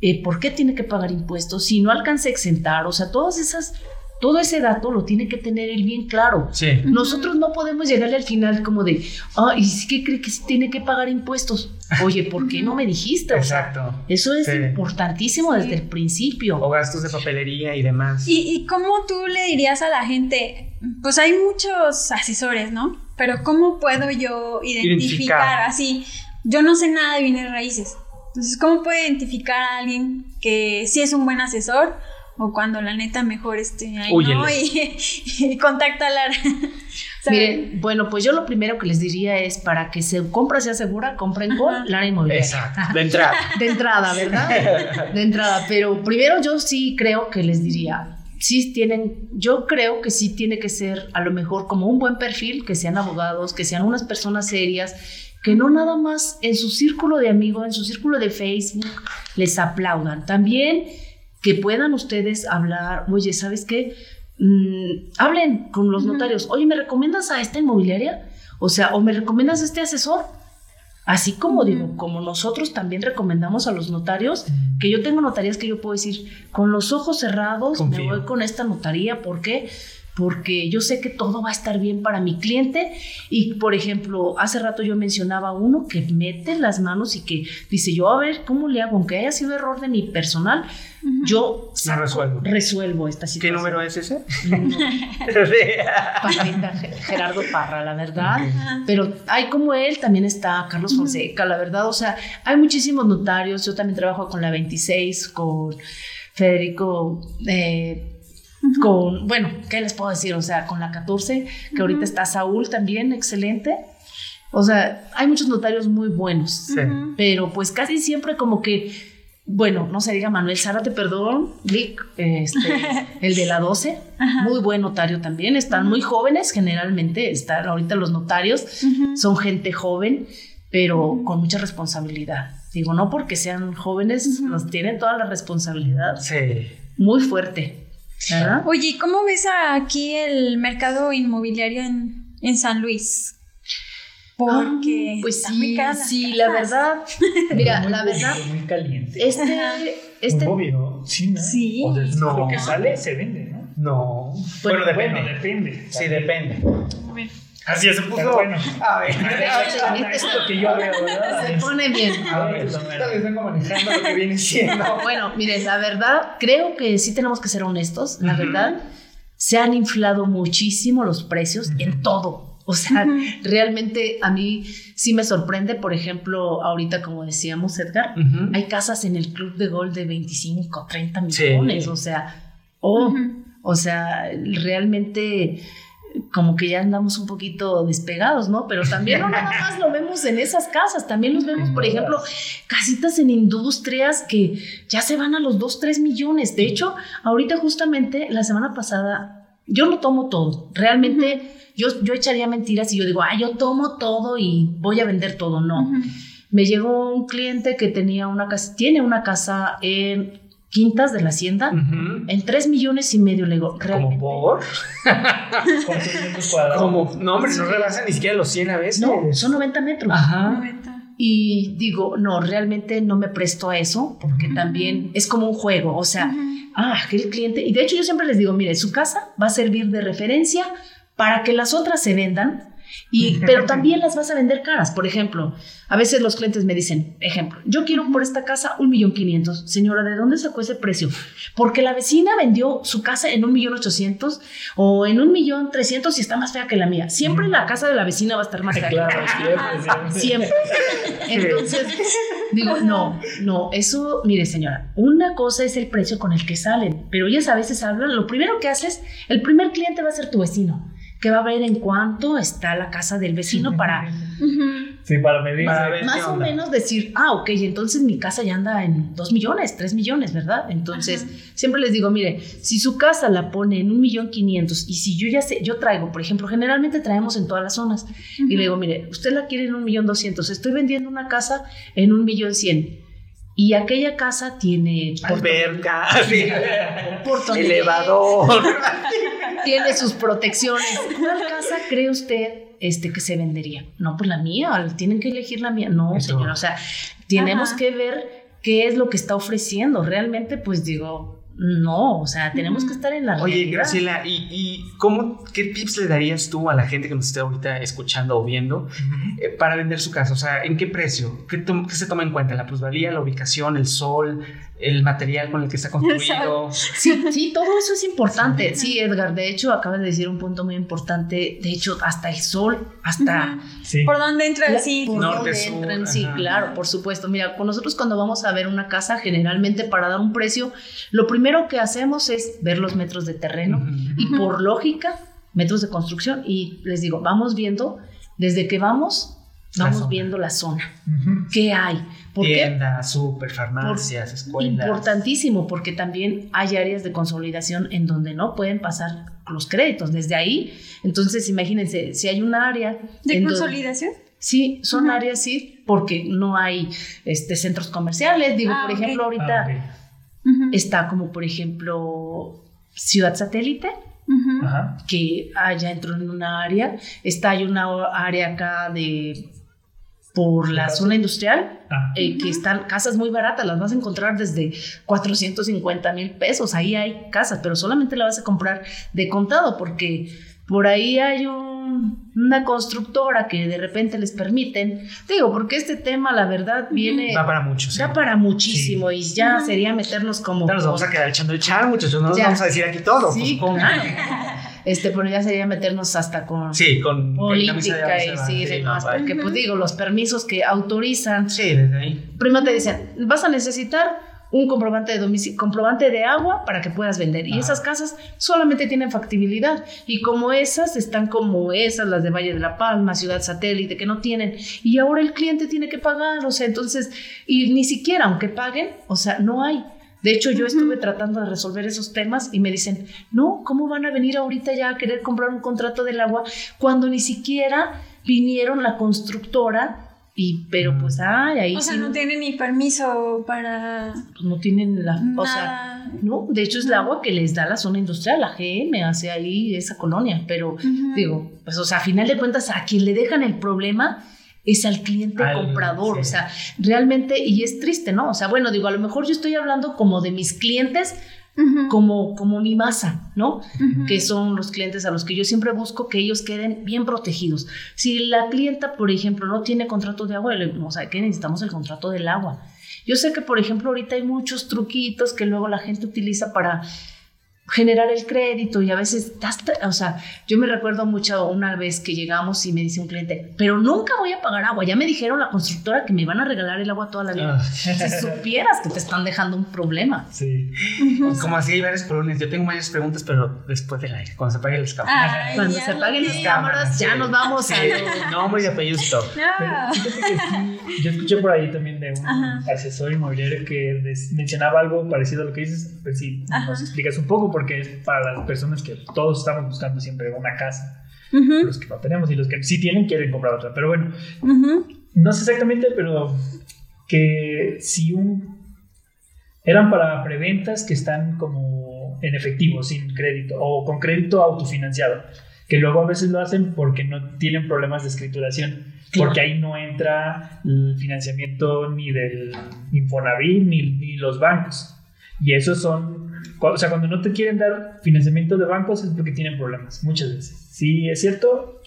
eh, por qué tiene que pagar impuestos, si no alcanza a exentar, o sea, todas esas todo ese dato lo tiene que tener él bien claro. Sí. Nosotros no podemos llegarle al final como de, ah, ¿y sí que cree que tiene que pagar impuestos? Oye, ¿por qué no me dijiste? Exacto. eso es importantísimo desde el principio. O gastos de papelería y demás. ¿Y, ¿Y cómo tú le dirías a la gente? Pues hay muchos asesores, ¿no? Pero ¿cómo puedo yo identificar, así? Yo no sé nada de bienes raíces. Entonces, ¿cómo puedo identificar a alguien que sí es un buen asesor? O cuando la neta mejor esté ahí, ¿no? [LAUGHS] Y, contacta a Lara. [LAUGHS] Miren, bueno, pues yo lo primero que les diría es para que se compra sea segura, compren con Lara Inmobiliaria. Exacto. [LAUGHS] De entrada. De entrada, ¿verdad? De entrada. Pero primero yo sí creo que les diría, sí tienen, yo creo que sí tiene que ser a lo mejor como un buen perfil, que sean abogados, que sean unas personas serias, que no nada más en su círculo de amigos, en su círculo de Facebook, les aplaudan. También que puedan ustedes hablar, oye, ¿sabes qué? Mm, hablen con los notarios, oye, ¿me recomiendas a esta inmobiliaria? O sea, o me recomiendas a este asesor. Así como digo, como nosotros también recomendamos a los notarios, que yo tengo notarías que yo puedo decir, con los ojos cerrados, me voy con esta notaría, ¿por qué? Porque yo sé que todo va a estar bien para mi cliente. Y, por ejemplo, hace rato yo mencionaba uno que mete las manos y que dice, yo a ver, ¿cómo le hago? Aunque haya sido error de mi personal, yo resuelvo. resuelvo esta situación. ¿Qué número es ese? [LAUGHS] Gerardo Parra, la verdad. Pero hay como él, también está Carlos Fonseca, la verdad. O sea, hay muchísimos notarios. Yo también trabajo con la 26, con Federico. Eh, con, bueno, ¿qué les puedo decir? O sea, con la 14, que ahorita está Saúl también, excelente. O sea, hay muchos notarios muy buenos, pero pues casi siempre como que, bueno, no se diga Manuel Zárate, perdón, Vic, este, [LAUGHS] el de la 12, muy buen notario también, están muy jóvenes generalmente, están ahorita los notarios, son gente joven, pero con mucha responsabilidad. Digo, no porque sean jóvenes, nos tienen toda la responsabilidad. Sí. Muy fuerte. Oye, ¿cómo ves aquí el mercado inmobiliario en, San Luis? Porque ah, pues sí, sí, la verdad, [LAUGHS] mira, la verdad, muy caliente. Este, este, muy obvio, sí, ¿no? Sí. no. Lo que sale se vende, ¿no? No. Bueno, depende. depende. Sí, depende. Así se puso. bueno. A ver, [LAUGHS] es lo que yo veo, ¿verdad? [LAUGHS] Se pone bien. A ver, tal vengo manejando lo que viene siendo. [LAUGHS] Bueno, miren, la verdad, creo que sí tenemos que ser honestos. La verdad, se han inflado muchísimo los precios en todo. O sea, realmente a mí sí me sorprende, por ejemplo, ahorita como decíamos, Edgar, hay casas en el club de gol de 25, 30 millones, o sea, oh, o sea, realmente como que ya andamos un poquito despegados, ¿no? Pero también no nada más lo vemos en esas casas, también los vemos, por ejemplo, casitas en industrias que ya se van a los 2, 3 millones. De hecho, ahorita justamente la semana pasada, yo no tomo todo, realmente yo, yo echaría mentiras y yo digo, ah, yo tomo todo y voy a vender todo, no. Me llegó un cliente que tenía una casa, tiene una casa en quintas de la hacienda en 3 millones y medio. Le digo, ¿Como por? [LAUGHS] Como, no, hombre, no rebasan ni siquiera los 100 a veces. No, son 90 metros. Ajá. Y digo, no, realmente no me presto a eso porque también es como un juego. O sea, ah, que el cliente. Y de hecho, yo siempre les digo, mire, su casa va a servir de referencia para que las otras se vendan y, pero también las vas a vender caras. Por ejemplo, a veces los clientes me dicen, ejemplo, yo quiero por esta casa un millón quinientos. Señora, ¿de dónde sacó ese precio? Porque la vecina vendió su casa en un millón ochocientos o en un millón trescientos y está más fea que la mía. Siempre la casa de la vecina va a estar más cara. Claro, siempre. [LAUGHS] Entonces, digo, no, no, eso, mire señora, una cosa es el precio con el que salen, pero ellas a veces hablan, lo primero que haces, el primer cliente va a ser tu vecino que va a ver en cuánto está la casa del vecino para... Sí, para medir. más o menos decir, ah, ok, entonces mi casa ya anda en 2 millones, 3 millones, ¿verdad? Entonces, siempre les digo, mire, si su casa la pone en un millón quinientos y si yo ya sé, yo traigo, por ejemplo, generalmente traemos en todas las zonas y le digo, mire, usted la quiere en un millón doscientos, estoy vendiendo una casa en un millón cien y aquella casa tiene alberca, elevador, [LAUGHS] tiene sus protecciones. ¿Cuál casa cree usted este que se vendería? No, pues la mía, tienen que elegir la mía. No, señora, o sea, tenemos que ver qué es lo que está ofreciendo. Realmente, pues digo, no, o sea, tenemos que estar en la Oye, Graciela, ¿y, ¿y, cómo, qué tips le darías tú a la gente que nos esté ahorita escuchando o viendo eh, para vender su casa? O sea, ¿en qué precio? ¿Qué, ¿Qué, se toma en cuenta? ¿La plusvalía, la ubicación, el sol, el material con el que está construido. Sí, sí, todo eso es importante. Sí, Edgar, de hecho, acabas de decir un punto muy importante. De hecho, hasta el sol, hasta... ¿Por dónde entra sí? Por dónde entran, sí, claro, por supuesto. Mira, con nosotros cuando vamos a ver una casa, generalmente para dar un precio, lo primero que hacemos es ver los metros de terreno y por lógica, metros de construcción. Y les digo, vamos viendo, desde que vamos, vamos viendo la zona. ¿Qué hay? Tiendas, super, farmacias, escuelas. Importantísimo, porque también hay áreas de consolidación en donde no pueden pasar los créditos. Desde ahí, entonces imagínense, si hay un área... ¿De consolidación? sí, son áreas, sí, porque no hay este, centros comerciales. Digo, ah, por ejemplo, ahorita ah, está como, por ejemplo, Ciudad Satélite. que allá entró en una área, está hay una área acá de por la zona industrial, ah. eh, que están casas muy baratas, las vas a encontrar desde 450 mil pesos, ahí hay casas, pero solamente la vas a comprar de contado porque por ahí hay una constructora que de repente les permiten, digo, porque este tema la verdad viene... Da para mucho, Da para muchísimo y ya sería meternos como... Ya nos vamos a quedar echando el char, muchachos, no nos vamos a decir aquí todo. Sí, pues, claro. [LAUGHS] Este, pero ya sería meternos hasta con, sí, con política y sí, demás, porque pues digo, los permisos que autorizan. Sí, desde ahí. Primero te dicen, vas a necesitar un comprobante de domicilio, comprobante de agua para que puedas vender. Y esas casas solamente tienen factibilidad. Y como esas están como esas, las de Valle de la Palma, Ciudad Satélite, que no tienen. Y ahora el cliente tiene que pagar, o sea, entonces, y ni siquiera aunque paguen, o sea, no hay. De hecho, yo estuve tratando de resolver esos temas y me dicen, no, ¿cómo van a venir ahorita ya a querer comprar un contrato del agua cuando ni siquiera vinieron la constructora? Y, pero pues, ay, ahí O sea, no tienen ni permiso para... Pues no tienen la... O sea, no, de hecho es el agua que les da la zona industrial, la GM hace ahí esa colonia, pero digo, pues, o sea, a final de cuentas, a quien le dejan el problema es al cliente comprador, o sea, realmente, y es triste, ¿no? O sea, bueno, digo, a lo mejor yo estoy hablando como de mis clientes, como, como mi masa, ¿no? Que son los clientes a los que yo siempre busco que ellos queden bien protegidos. Si la clienta, por ejemplo, no tiene contrato de agua, o sea, que necesitamos el contrato del agua. Yo sé que, por ejemplo, ahorita hay muchos truquitos que luego la gente utiliza para generar el crédito y a veces, o sea, yo me recuerdo mucho una vez que llegamos y me dice un cliente, pero nunca voy a pagar agua, ya me dijeron la constructora que me van a regalar el agua toda la vida. Ah. Si supieras que te están dejando un problema. Sí. Como así hay varias preguntas, yo tengo varias preguntas, pero después del aire, cuando se [LAUGHS] apaguen las cámaras. cuando se apaguen las cámaras, ya nos vamos a... [LAUGHS] Nombre y apellido, stop. que sí, yo escuché por ahí también de un asesor inmobiliario que mencionaba algo parecido a lo que dices, pues sí, nos explicas un poco, porque es para las personas que todos estamos buscando siempre una casa. Los que no tenemos y los que sí tienen quieren comprar otra. Pero bueno, no sé exactamente, pero que si un... Eran para preventas que están como en efectivo, sin crédito, o con crédito autofinanciado, que luego a veces lo hacen porque no tienen problemas de escrituración, porque ahí no entra el financiamiento ni del Infonavit ni, ni los bancos. Y esos son o sea, cuando no te quieren dar financiamiento de bancos es porque tienen problemas, muchas veces. Sí, es cierto.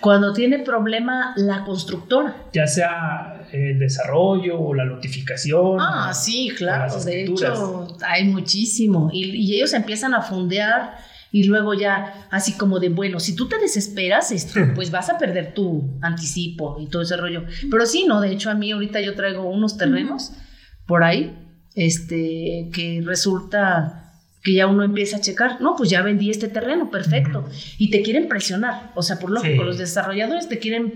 Cuando tiene problema la constructora. Ya sea el desarrollo o la notificación. Ah, sí, claro. De hecho, hay muchísimo. Y, y, ellos empiezan a fondear y luego ya, así como de, bueno, si tú te desesperas, esto, [LAUGHS] pues vas a perder tu anticipo y todo ese rollo. Pero sí, no, de hecho, a mí ahorita yo traigo unos terrenos por ahí este, que resulta que ya uno empieza a checar, no, pues ya vendí este terreno, perfecto, y te quieren presionar, o sea, por lógico, los desarrolladores te quieren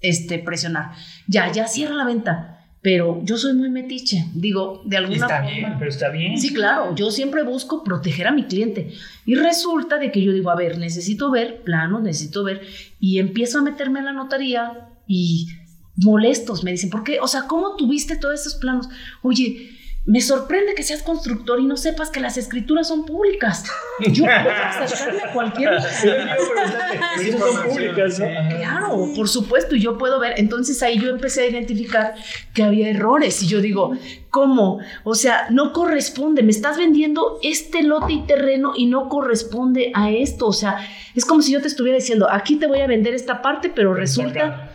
este, presionar, ya, ya cierra la venta, pero yo soy muy metiche, digo, de alguna está Bien, pero está bien. Sí, claro, yo siempre busco proteger a mi cliente, y resulta de que yo digo, a ver, necesito ver planos, necesito ver, y empiezo a meterme a la notaría, y molestos, me dicen, ¿por qué? O sea, ¿cómo tuviste todos esos planos? Oye, me sorprende que seas constructor y no sepas que las escrituras son públicas. Yo puedo acercarme a cualquier [LAUGHS] [LAUGHS] son públicas, Claro, por supuesto, y yo puedo ver. Entonces ahí yo empecé a identificar que había errores y yo digo, ¿cómo? O sea, no corresponde, me estás vendiendo este lote y terreno y no corresponde a esto. O sea, es como si yo te estuviera diciendo, aquí te voy a vender esta parte, pero resulta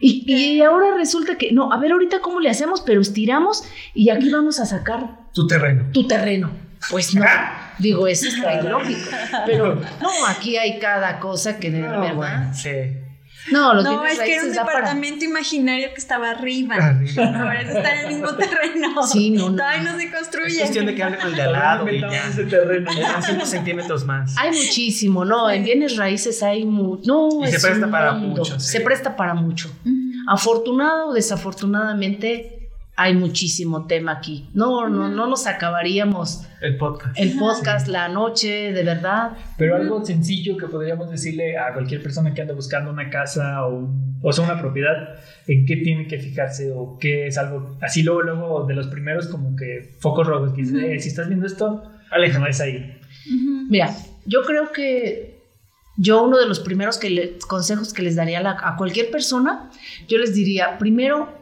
y, ahora resulta que, no, a ver ahorita cómo le hacemos, pero estiramos y aquí vamos a sacar tu terreno. Tu terreno. Pues no, digo, eso está ilógico. Pero no, aquí hay cada cosa que de verdad. sí. No, los no es que era un departamento imaginario que estaba arriba. arriba. [LAUGHS] Ahora está en el mismo terreno. Sí, no, no. Todavía no se construye. Es cuestión de que hable con el de al lado y ya. Ese terreno. 5 centímetros más. Hay muchísimo, ¿no? En bienes raíces hay mucho. No, y se presta para mucho. Se presta para mucho. Afortunado o desafortunadamente hay muchísimo tema aquí. No, no, no nos acabaríamos. El podcast. El podcast, la noche, de verdad. Pero algo sencillo que podríamos decirle a cualquier persona que anda buscando una casa o, o sea, una propiedad, en qué tiene que fijarse o qué es algo. Así luego, luego, de los primeros, como que focos rojos, que eh, si estás viendo esto, Aleja, no es ahí. Mira, yo creo que yo uno de los primeros que consejos que les daría a cualquier persona, yo les diría, primero,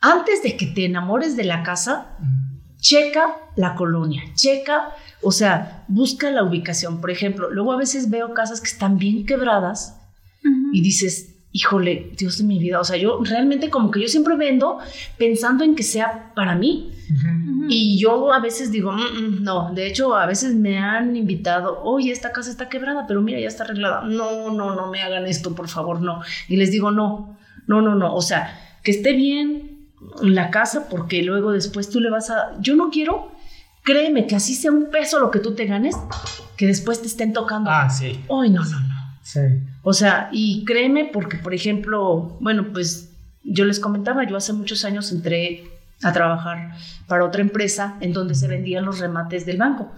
antes de que te enamores de la casa, checa la colonia, checa, o sea, busca la ubicación. Por ejemplo, luego a veces veo casas que están bien quebradas y dices, híjole, Dios de mi vida, o sea, yo realmente como que yo siempre vendo pensando en que sea para mí. Y yo a veces digo, mm, mm, no, de hecho a veces me han invitado, oye, esta casa está quebrada, pero mira, ya está arreglada. No, no, no me hagan esto, por favor, no. Y les digo, no, no, no, no, o sea, que esté bien, la casa porque luego después tú le vas a... Yo no quiero, créeme que así sea un peso lo que tú te ganes, que después te estén tocando. Ah, sí. Ay, no, no, no. Sí. O sea, y créeme porque, por ejemplo, bueno, pues yo les comentaba, yo hace muchos años entré a trabajar para otra empresa en donde se vendían los remates del banco.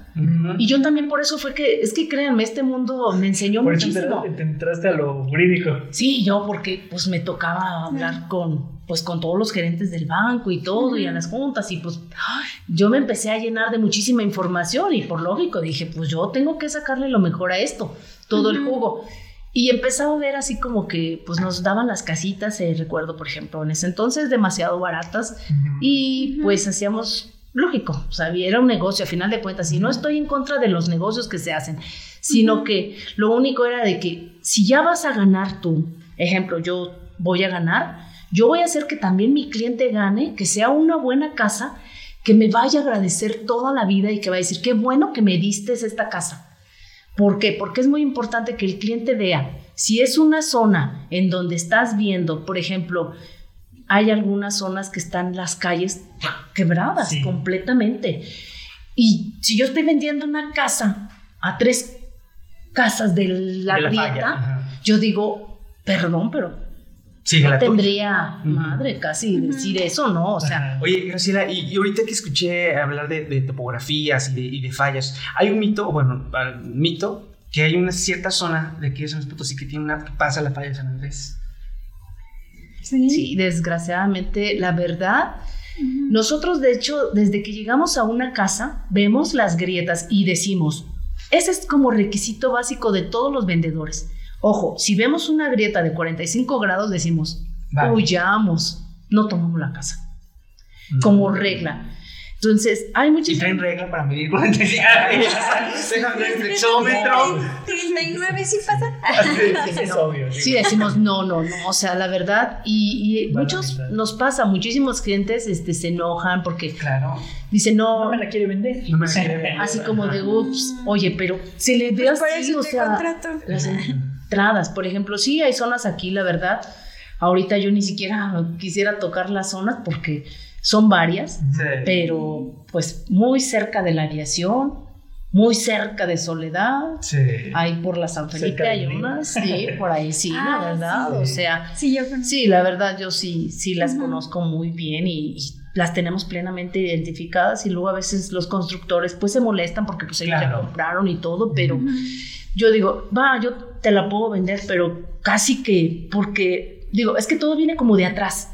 Y yo también por eso fue que, es que créanme, este mundo me enseñó por muchísimo. Eso te, entraste a lo jurídico. Sí, yo porque pues me tocaba hablar con pues con todos los gerentes del banco y todo y a las juntas y pues yo me empecé a llenar de muchísima información y por lógico dije, pues yo tengo que sacarle lo mejor a esto, todo el jugo. Y empezaba a ver así como que pues nos daban las casitas, eh, recuerdo por ejemplo, en ese entonces demasiado baratas. Y pues hacíamos, lógico, o sea, era un negocio a final de cuentas. Y no estoy en contra de los negocios que se hacen, sino que lo único era de que si ya vas a ganar tú, ejemplo, yo voy a ganar, yo voy a hacer que también mi cliente gane, que sea una buena casa, que me vaya a agradecer toda la vida y que va a decir, qué bueno que me diste esta casa ¿Por qué? Porque es muy importante que el cliente vea si es una zona en donde estás viendo, por ejemplo, hay algunas zonas que están las calles quebradas completamente. Y si yo estoy vendiendo una casa a tres casas de la, grieta, yo digo, perdón, pero tendría madre casi decir eso, ¿no? O sea. Oye, Graciela, y, ahorita que escuché hablar de, topografías y de, fallas, hay un mito, bueno, mito, que hay una cierta zona de aquí de San Luis Potosí que tiene una pasa la falla de San Andrés. Sí. sí, desgraciadamente, la verdad. Nosotros, de hecho, desde que llegamos a una casa, vemos las grietas y decimos, ese es como requisito básico de todos los vendedores Ojo, si vemos una grieta de 45 grados, decimos, huyamos, no tomamos la casa. Como regla. Entonces, hay muchas. Y traen regla para medir 45 Dejan [LAUGHS] el flexómetro. 39 sí pasa. [LAUGHS] Sí, es obvio. Sí, decimos no, no, no. O sea, la verdad, y, y muchos nos pasa, muchísimos clientes este, se enojan porque. Claro. Dicen, no. No me la quiere vender. No me la quiere vender. Así como de, ups, oye, pero se le ve pues así, o sea. Contrato [LAUGHS] entradas. Por ejemplo, sí hay zonas aquí, la verdad. Ahorita yo ni siquiera [LAUGHS] quisiera tocar las zonas porque son varias, pero pues muy cerca de la aviación, muy cerca de Soledad. Sí. Ahí por la San Felipe hay unas, sí, por ahí sí, la ah, verdad. O sea, sí, yo sí, la verdad yo sí, sí las conozco muy bien y, las tenemos plenamente identificadas y luego a veces los constructores pues se molestan porque pues ellos ya compraron y todo, pero yo digo, va, yo te la puedo vender, pero casi que, porque, digo, es que todo viene como de atrás.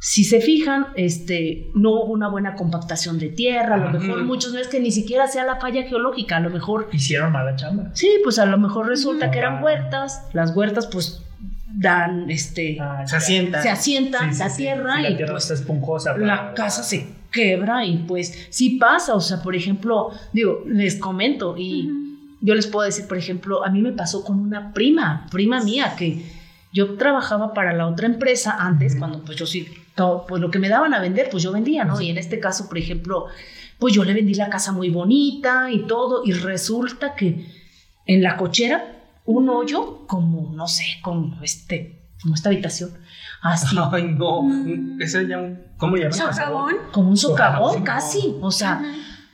si se fijan, este, no hubo una buena compactación de tierra, a lo mejor muchos no es que ni siquiera sea la falla geológica, a lo mejor... Hicieron mala chamba. Sí, pues a lo mejor resulta que eran huertas, las huertas pues dan, este... Ah, se asientan. Se asientan la tierra y... La tierra pues, está esponjosa. La casa se quebra y pues sí pasa, o sea, por ejemplo, digo, les comento y yo les puedo decir, por ejemplo, a mí me pasó con una prima, prima mía, que yo trabajaba para la otra empresa antes, cuando pues yo sí pues lo que me daban a vender, pues yo vendía, ¿no? Y en este caso, por ejemplo, pues yo le vendí la casa muy bonita y todo, y resulta que en la cochera un hoyo como, no sé, como este, como esta habitación. Así. [LAUGHS] Ay, no. Ese ya un, ¿cómo llama? ¿Socavón? Como un socavón, casi. O sea,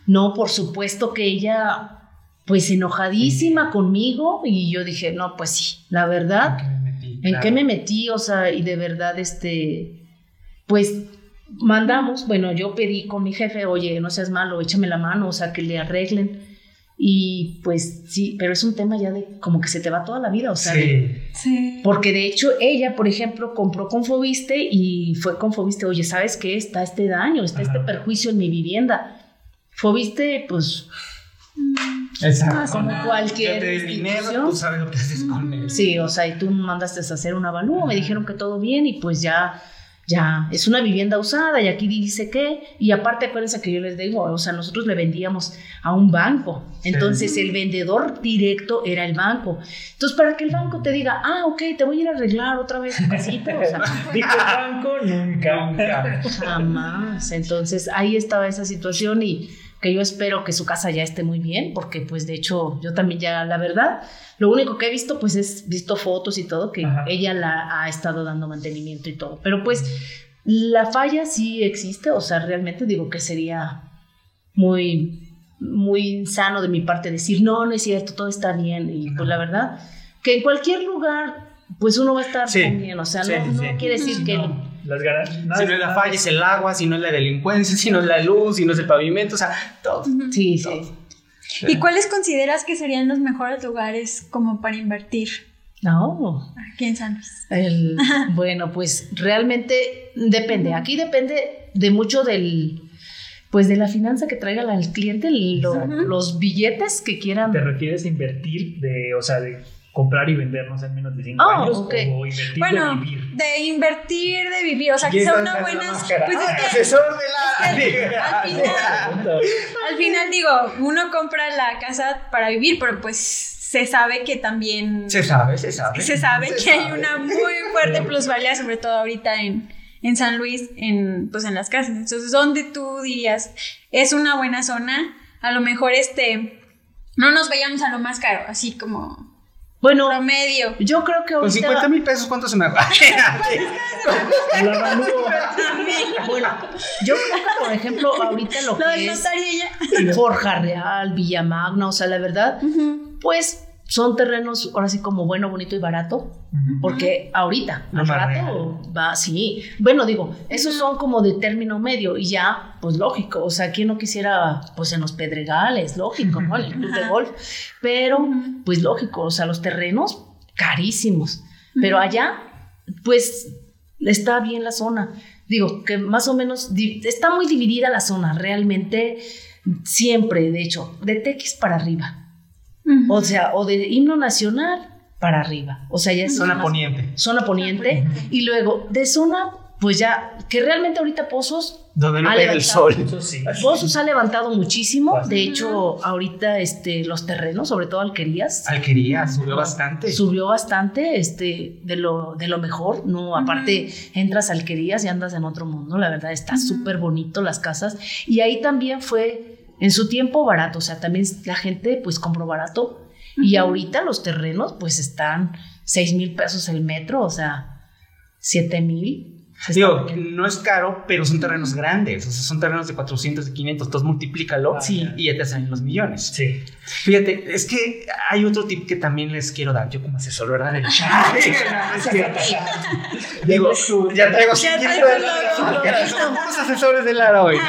no, por supuesto que ella, pues enojadísima conmigo, y yo dije, no, pues sí, la verdad. ¿En qué me metí? O sea, y de verdad, este pues mandamos, bueno, yo pedí con mi jefe, oye, no seas malo, échame la mano, o sea, que le arreglen. Y pues sí, pero es un tema ya de como que se te va toda la vida, o sea, sí. porque de hecho ella, por ejemplo, compró con Fobiste y fue con Fobiste, oye, ¿sabes qué? Está este daño, está este perjuicio en mi vivienda. Fobiste, pues... Exacto. Como cualquier dinero, tú sabes lo que haces con él. Sí, o sea, y tú mandaste a hacer un avalúo, me dijeron que todo bien y pues ya ya es una vivienda usada y aquí dice que, y aparte acuérdense que yo les digo, o sea, nosotros le vendíamos a un banco, entonces el vendedor directo era el banco. Entonces, para que el banco te diga, ah, ok, te voy a ir a arreglar otra vez tu casita, o sea, [LAUGHS] dijo el banco, nunca, nunca. Jamás. Entonces, ahí estaba esa situación y que yo espero que su casa ya esté muy bien, porque pues de hecho yo también ya, la verdad, lo único que he visto, pues es visto fotos y todo, que ella la ha estado dando mantenimiento y todo. Pero pues la falla sí existe, o sea, realmente digo que sería muy, muy insano de mi parte decir, no, no es cierto, todo está bien. Y pues la verdad, que en cualquier lugar, pues uno va a estar bien, o sea, no, quiere decir que... Las ganas, si no es la falla, es el agua, si no es la delincuencia, si no es la luz, si no es el pavimento, o sea, todo. Sí, sí. ¿Y cuáles consideras que serían los mejores lugares como para invertir? No. Aquí en San Luis. [LAUGHS] bueno, pues realmente depende. Aquí depende de mucho del, pues de la finanza que traiga el cliente, los billetes que quieran. ¿Te refieres a invertir de, o sea, de comprar y vendernos en menos de 5 oh, años o invertir bueno, de vivir. De invertir, de vivir, o sea, que sea una buena... Pues es que, asesor de la... [LAUGHS] al, final, al final digo, uno compra la casa para vivir, pero pues se sabe que también... Se sabe, se sabe. Se sabe que hay una muy fuerte [LAUGHS] plusvalía, sobre todo ahorita en, en San Luis, en, pues en las casas. Entonces, ¿dónde tú dirías es una buena zona? A lo mejor este... No nos vayamos a lo más caro, así como bueno, promedio. Yo creo que ahorita... Con 50 mil pesos, ¿cuánto se me va? [LAUGHS] [LAUGHS] bueno, yo creo que, por ejemplo, ahorita lo, que es Forja Real, Villa Magna, o sea, la verdad, pues son terrenos ahora sí como bueno, bonito y barato, porque ahorita, al rato va, sí. Bueno, digo, esos son como de término medio y ya, pues lógico, o sea, ¿quién no quisiera, pues en los pedregales, lógico, ¿no? El club de golf, pero pues lógico, o sea, los terrenos carísimos, pero allá, pues está bien la zona. Digo, que más o menos está muy dividida la zona, realmente siempre, de hecho, de Tequis para arriba o sea, o de himno nacional para arriba. O sea, ya es zona poniente. Zona poniente. Y luego de zona, pues ya, que realmente ahorita Pozos. Donde no pega el sol. Pozos ha levantado muchísimo. De hecho, ahorita este, los terrenos, sobre todo alquerías. Alquerías, subió bastante. Subió bastante, este, de lo, de lo mejor. No, aparte, entras a alquerías y andas en otro mundo. La verdad, está súper bonito las casas. Y ahí también fue en su tiempo barato, o sea, también la gente pues compró barato. Y ahorita los terrenos pues están 6 mil pesos el metro, o sea, 7 mil. Digo, no es caro, pero son terrenos grandes, o sea, son terrenos de 400, de 500, entonces multiplícalo y ya te salen los millones. Sí. Fíjate, es que hay otro tip que también les quiero dar, yo como asesor, ¿verdad? [LAUGHS] Digo, ya traigo los asesores de Lara hoy. [LAUGHS]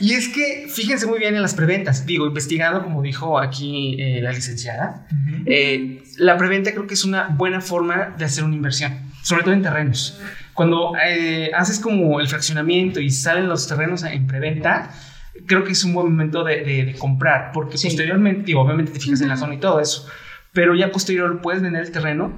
Y es que, fíjense muy bien en las preventas, digo, investigando, como dijo aquí eh, la licenciada, eh, la preventa creo que es una buena forma de hacer una inversión, sobre todo en terrenos. cuando eh, haces como el fraccionamiento y salen los terrenos en preventa, creo que es un buen momento de, comprar, porque posteriormente, obviamente te fijas en la zona y todo eso, pero ya posterior puedes vender el terreno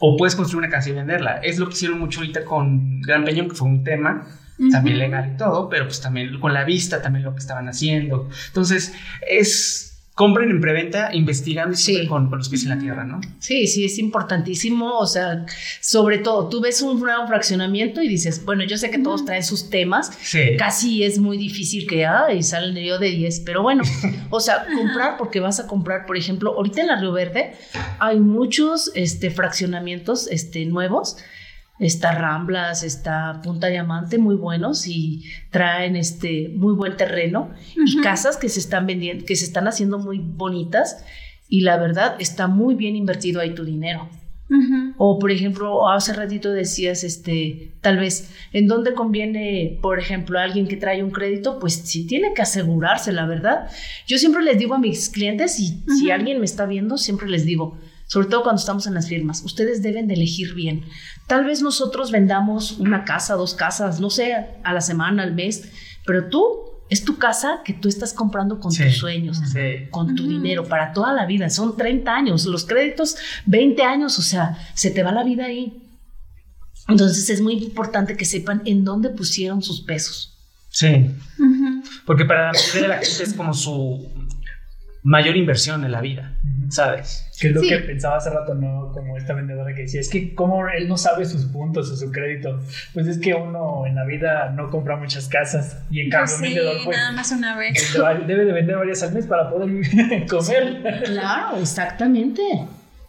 o puedes construir una casa y venderla. Es lo que hicieron mucho ahorita con Gran Peñón, que fue un tema también legal y todo, pero pues también con la vista, también lo que estaban haciendo. Entonces, es compren en preventa investigando con, los pies en la tierra, ¿no? Sí, sí, es importantísimo. O sea, sobre todo, tú ves un nuevo fraccionamiento y dices, bueno, yo sé que todos traen sus temas. Sí. Casi es muy difícil que, ay, salen yo de 10. Pero bueno, [LAUGHS] o sea, comprar porque vas a comprar, por ejemplo, ahorita en la Río Verde hay muchos este, fraccionamientos este, nuevos está Ramblas, está Punta Diamante, muy buenos y traen este muy buen terreno y casas que se están vendiendo, que se están haciendo muy bonitas y la verdad está muy bien invertido ahí tu dinero. O por ejemplo, hace ratito decías, este, tal vez, ¿en dónde conviene, por ejemplo, alguien que trae un crédito? Pues sí tiene que asegurarse, la verdad. Yo siempre les digo a mis clientes, y si alguien me está viendo, siempre les digo, sobre todo cuando estamos en las firmas, ustedes deben de elegir bien. Tal vez nosotros vendamos una casa, dos casas, no sé, a la semana, al mes, pero tú es tu casa que tú estás comprando con tus sueños, con tu dinero para toda la vida. Son 30 años, los créditos 20 años, o sea, se te va la vida ahí. Entonces es muy importante que sepan en dónde pusieron sus pesos. Sí. Porque para la mayoría de la gente es como su mayor inversión en la vida, ¿sabes? Que es lo que pensaba hace rato, ¿no? Como esta vendedora que decía, es que como él no sabe sus puntos o su crédito, pues es que uno en la vida no compra muchas casas y en cambio un vendedor pues nada más una vez. debe de vender varias al mes para poder [LAUGHS] comer. claro, exactamente.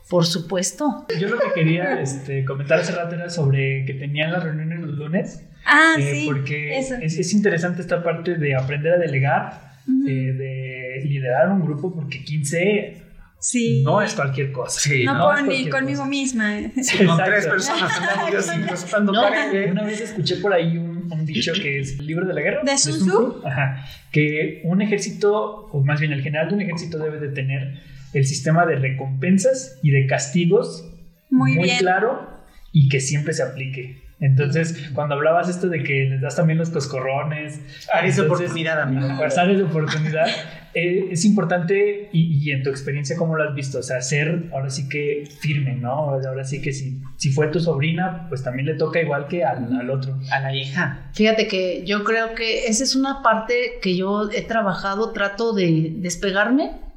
Por supuesto. Yo lo que quería este, comentar hace rato era sobre que tenían las reuniones los lunes. Ah, eh, sí. Porque Es, es, interesante esta parte de aprender a delegar, eh, de liderar un grupo, porque 15 Sí. No es cualquier cosa. no, ni conmigo misma. con tres personas [LAUGHS] Una vez escuché por ahí un, dicho que es el libro de la guerra. De Sun Tzu. Ajá. Que un ejército, o más bien el general de un ejército debe de tener el sistema de recompensas y de castigos muy, muy claro y que siempre se aplique. Entonces, cuando hablabas esto de que les das también los coscorrones, esa oportunidad, amigo. [LAUGHS] Pasar esa oportunidad, eh, es importante y, en tu experiencia, ¿cómo lo has visto? O sea, ser ahora sí que firme, ¿no? Ahora sí que si, si fue tu sobrina, pues también le toca igual que al, al otro. A la hija. Fíjate que yo creo que esa es una parte que yo he trabajado, trato de despegarme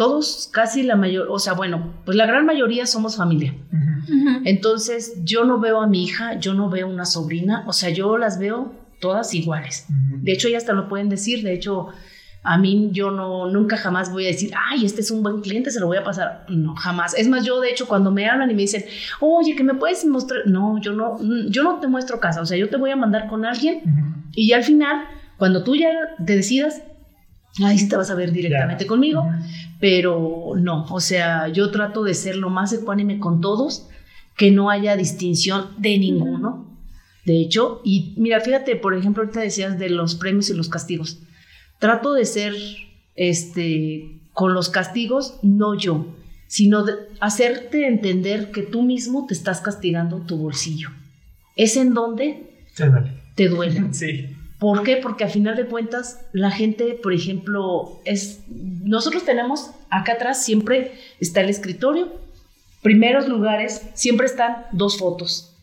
todos, casi la mayor, o sea, bueno, pues la gran mayoría somos familia. Entonces, yo no veo a mi hija, yo no veo una sobrina, o sea, yo las veo todas iguales. De hecho, ellas te lo pueden decir, de hecho, a mí yo no, nunca jamás voy a decir, ay, este es un buen cliente, se lo voy a pasar. No, jamás. Es más, yo de hecho cuando me hablan y me dicen, oye, que me puedes mostrar, no, yo no, yo no te muestro casa, o sea, yo te voy a mandar con alguien y ya al final, cuando tú ya te decidas, ahí sí te vas a ver directamente conmigo, pero no, o sea, yo trato de ser lo más ecuánime con todos, que no haya distinción de ninguno. De hecho, y mira, fíjate, por ejemplo, ahorita decías de los premios y los castigos. Trato de ser, este, con los castigos, no yo, sino de hacerte entender que tú mismo te estás castigando tu bolsillo. Es en donde te duele. Te [LAUGHS] duele. sí. ¿Por qué? Porque a final de cuentas, la gente, por ejemplo, es. Nosotros tenemos acá atrás siempre está el escritorio. Primeros lugares, siempre están dos fotos.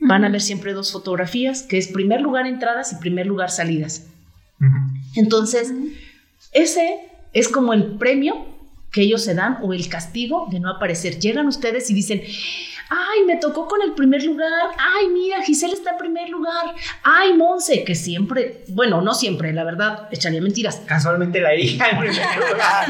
Van a ver siempre dos fotografías, que es primer lugar entradas y primer lugar salidas. Entonces, ese es como el premio que ellos se dan o el castigo de no aparecer. Llegan ustedes y dicen, ay, me tocó con el primer lugar, ay, mira, Giselle está en primer lugar, ay, Monse, que siempre, bueno, no siempre, la verdad, echaría mentiras. Casualmente la hija en primer lugar.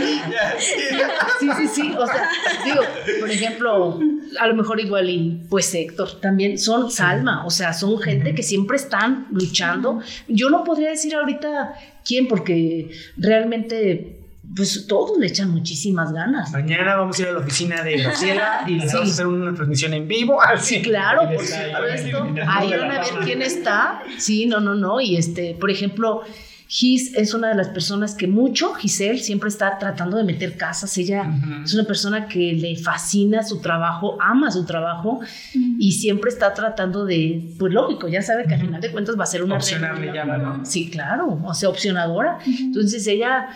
sí, sí, sí, o sea, digo, por ejemplo, a lo mejor igual y pues Héctor, también son Salma, o sea, son gente que siempre están luchando. Yo no podría decir ahorita quién, porque realmente pues todos le echan muchísimas ganas. Mañana vamos a ir a la oficina de Graciela [LAUGHS] y les vamos a hacer una transmisión en vivo. Sí, claro, por supuesto. Ahí van a ver quién está. Sí, no, no, no. Y este, por ejemplo, Gis es una de las personas que mucho, Giselle, siempre está tratando de meter casas. Ella es una persona que le fascina su trabajo, ama su trabajo y siempre está tratando de, pues lógico, ya sabe que al final de cuentas va a ser una... Opcional llama, ¿no? Sí, claro, o sea, opcionadora. Entonces ella,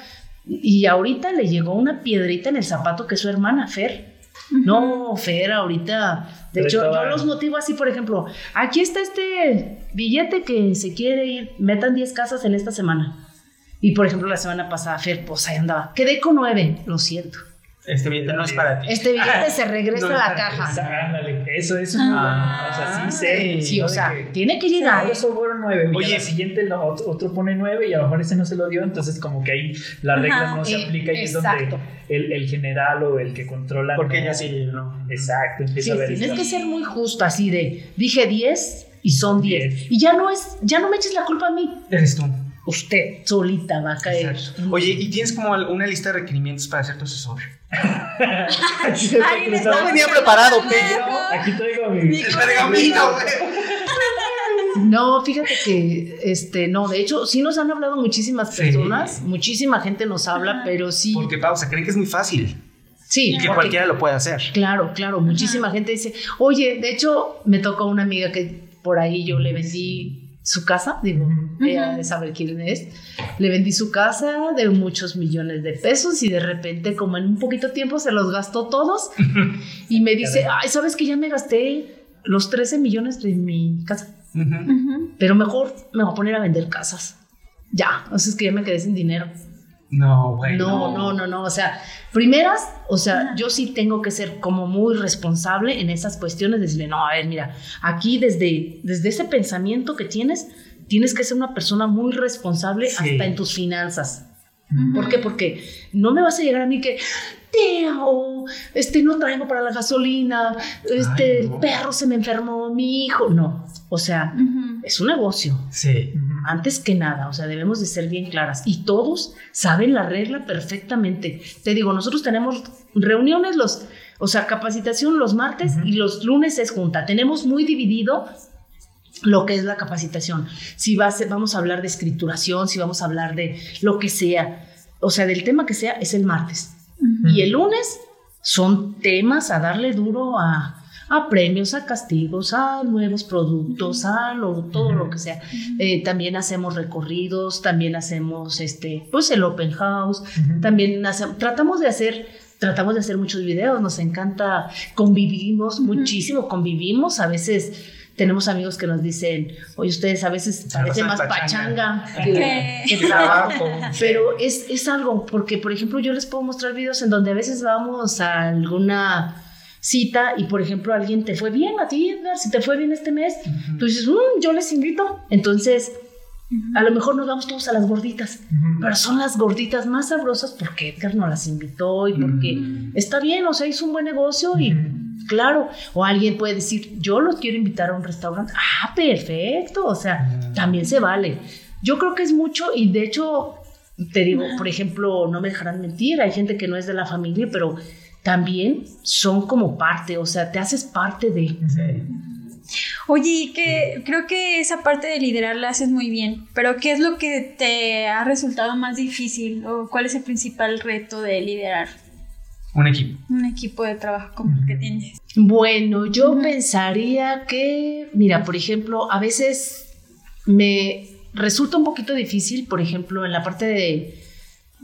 y ahorita le llegó una piedrita en el zapato que es su hermana, Fer. No, Fer, ahorita. De hecho, yo los motivo así, por ejemplo, aquí está este billete que se quiere ir, metan 10 casas en esta semana. Y por ejemplo, la semana pasada, Fer, pues ahí andaba. Quedé con 9, lo siento. Este billete no es para ti. Este billete se [LAUGHS] regresa a la caja. Eso, eso. Ah, o sea, sí sé. Sí, o sea, tiene que llegar. Eso fueron nueve. Oye, el siguiente otro, pone nueve y a lo mejor ese no se lo dio. Entonces, como que ahí la regla no se eh, aplica y es donde el, el, general o el que controla. Porque ella sí, ¿no? Exacto, empieza a ver. Tienes que ser muy justo, así de dije diez y son diez. Y ya no es, ya no me eches la culpa a mí. Eres tú usted solita va a caer. Oye, ¿y tienes como una lista de requerimientos para ser tu asesor? [LAUGHS] no venía preparado, pero aquí traigo mi, [LAUGHS] No, fíjate que, este, no, de hecho, sí nos han hablado muchísimas personas, muchísima gente nos habla, pero sí. Porque, pausa, creen que es muy fácil. Sí. Y que cualquiera lo puede hacer. Claro, claro, muchísima gente dice, oye, de hecho, me tocó una amiga que por ahí yo le vendí su casa, digo, ella de saber quién es, le vendí su casa de muchos millones de pesos y de repente como en un poquito tiempo se los gastó todos. [LAUGHS] Y me dice, ay, ¿sabes que ya me gasté los 13 millones de mi casa? Pero mejor me voy a poner a vender casas. Ya, o sea, es que ya me quedé sin dinero. No, bueno. No, no, no, no. O sea, primeras, o sea, yo sí tengo que ser como muy responsable en esas cuestiones, decirle, no, a ver, mira, aquí desde, desde ese pensamiento que tienes, tienes que ser una persona muy responsable hasta en tus finanzas. ¿Por qué? Porque no me vas a llegar a mí que, o este, no traigo para la gasolina, este, el perro se me enfermó, mi hijo. No, o sea, es un negocio. Sí. Antes que nada, o sea, debemos de ser bien claras. Y todos saben la regla perfectamente. Te digo, nosotros tenemos reuniones los, o sea, capacitación los martes y los lunes es junta. Tenemos muy dividido lo que es la capacitación. Si va vamos a hablar de escrituración, si vamos a hablar de lo que sea, o sea, del tema que sea, es el martes. Y el lunes son temas a darle duro a, premios, a castigos, a nuevos productos, a todo lo que sea. Eh, también hacemos recorridos, también hacemos este, pues el open house, también tratamos de hacer tratamos de hacer muchos videos, nos encanta, convivimos muchísimo, convivimos, a veces tenemos amigos que nos dicen, oye, ustedes a veces parece más pachanga, que, trabajo. [LAUGHS] Pero es, es algo, porque por ejemplo yo les puedo mostrar videos en donde a veces vamos a alguna cita y por ejemplo alguien te fue bien a ti, Edgar, si te fue bien este mes, tú dices, mm, yo les invito. Entonces, a lo mejor nos vamos todos a las gorditas, pero son las gorditas más sabrosas porque Edgar nos las invitó y porque está bien, o sea, hizo un buen negocio y claro, o alguien puede decir, yo los quiero invitar a un restaurante, ah, perfecto, o sea, también se vale. Yo creo que es mucho y de hecho, te digo, por ejemplo, no me dejarán mentir, hay gente que no es de la familia, pero también son como parte, o sea, te haces parte de... Oye, que creo que esa parte de liderar la haces muy bien, pero ¿qué es lo que te ha resultado más difícil o cuál es el principal reto de liderar? Un equipo. Un equipo de trabajo como el que tienes. Bueno, yo pensaría que, mira, por ejemplo, a veces me resulta un poquito difícil, por ejemplo, en la parte de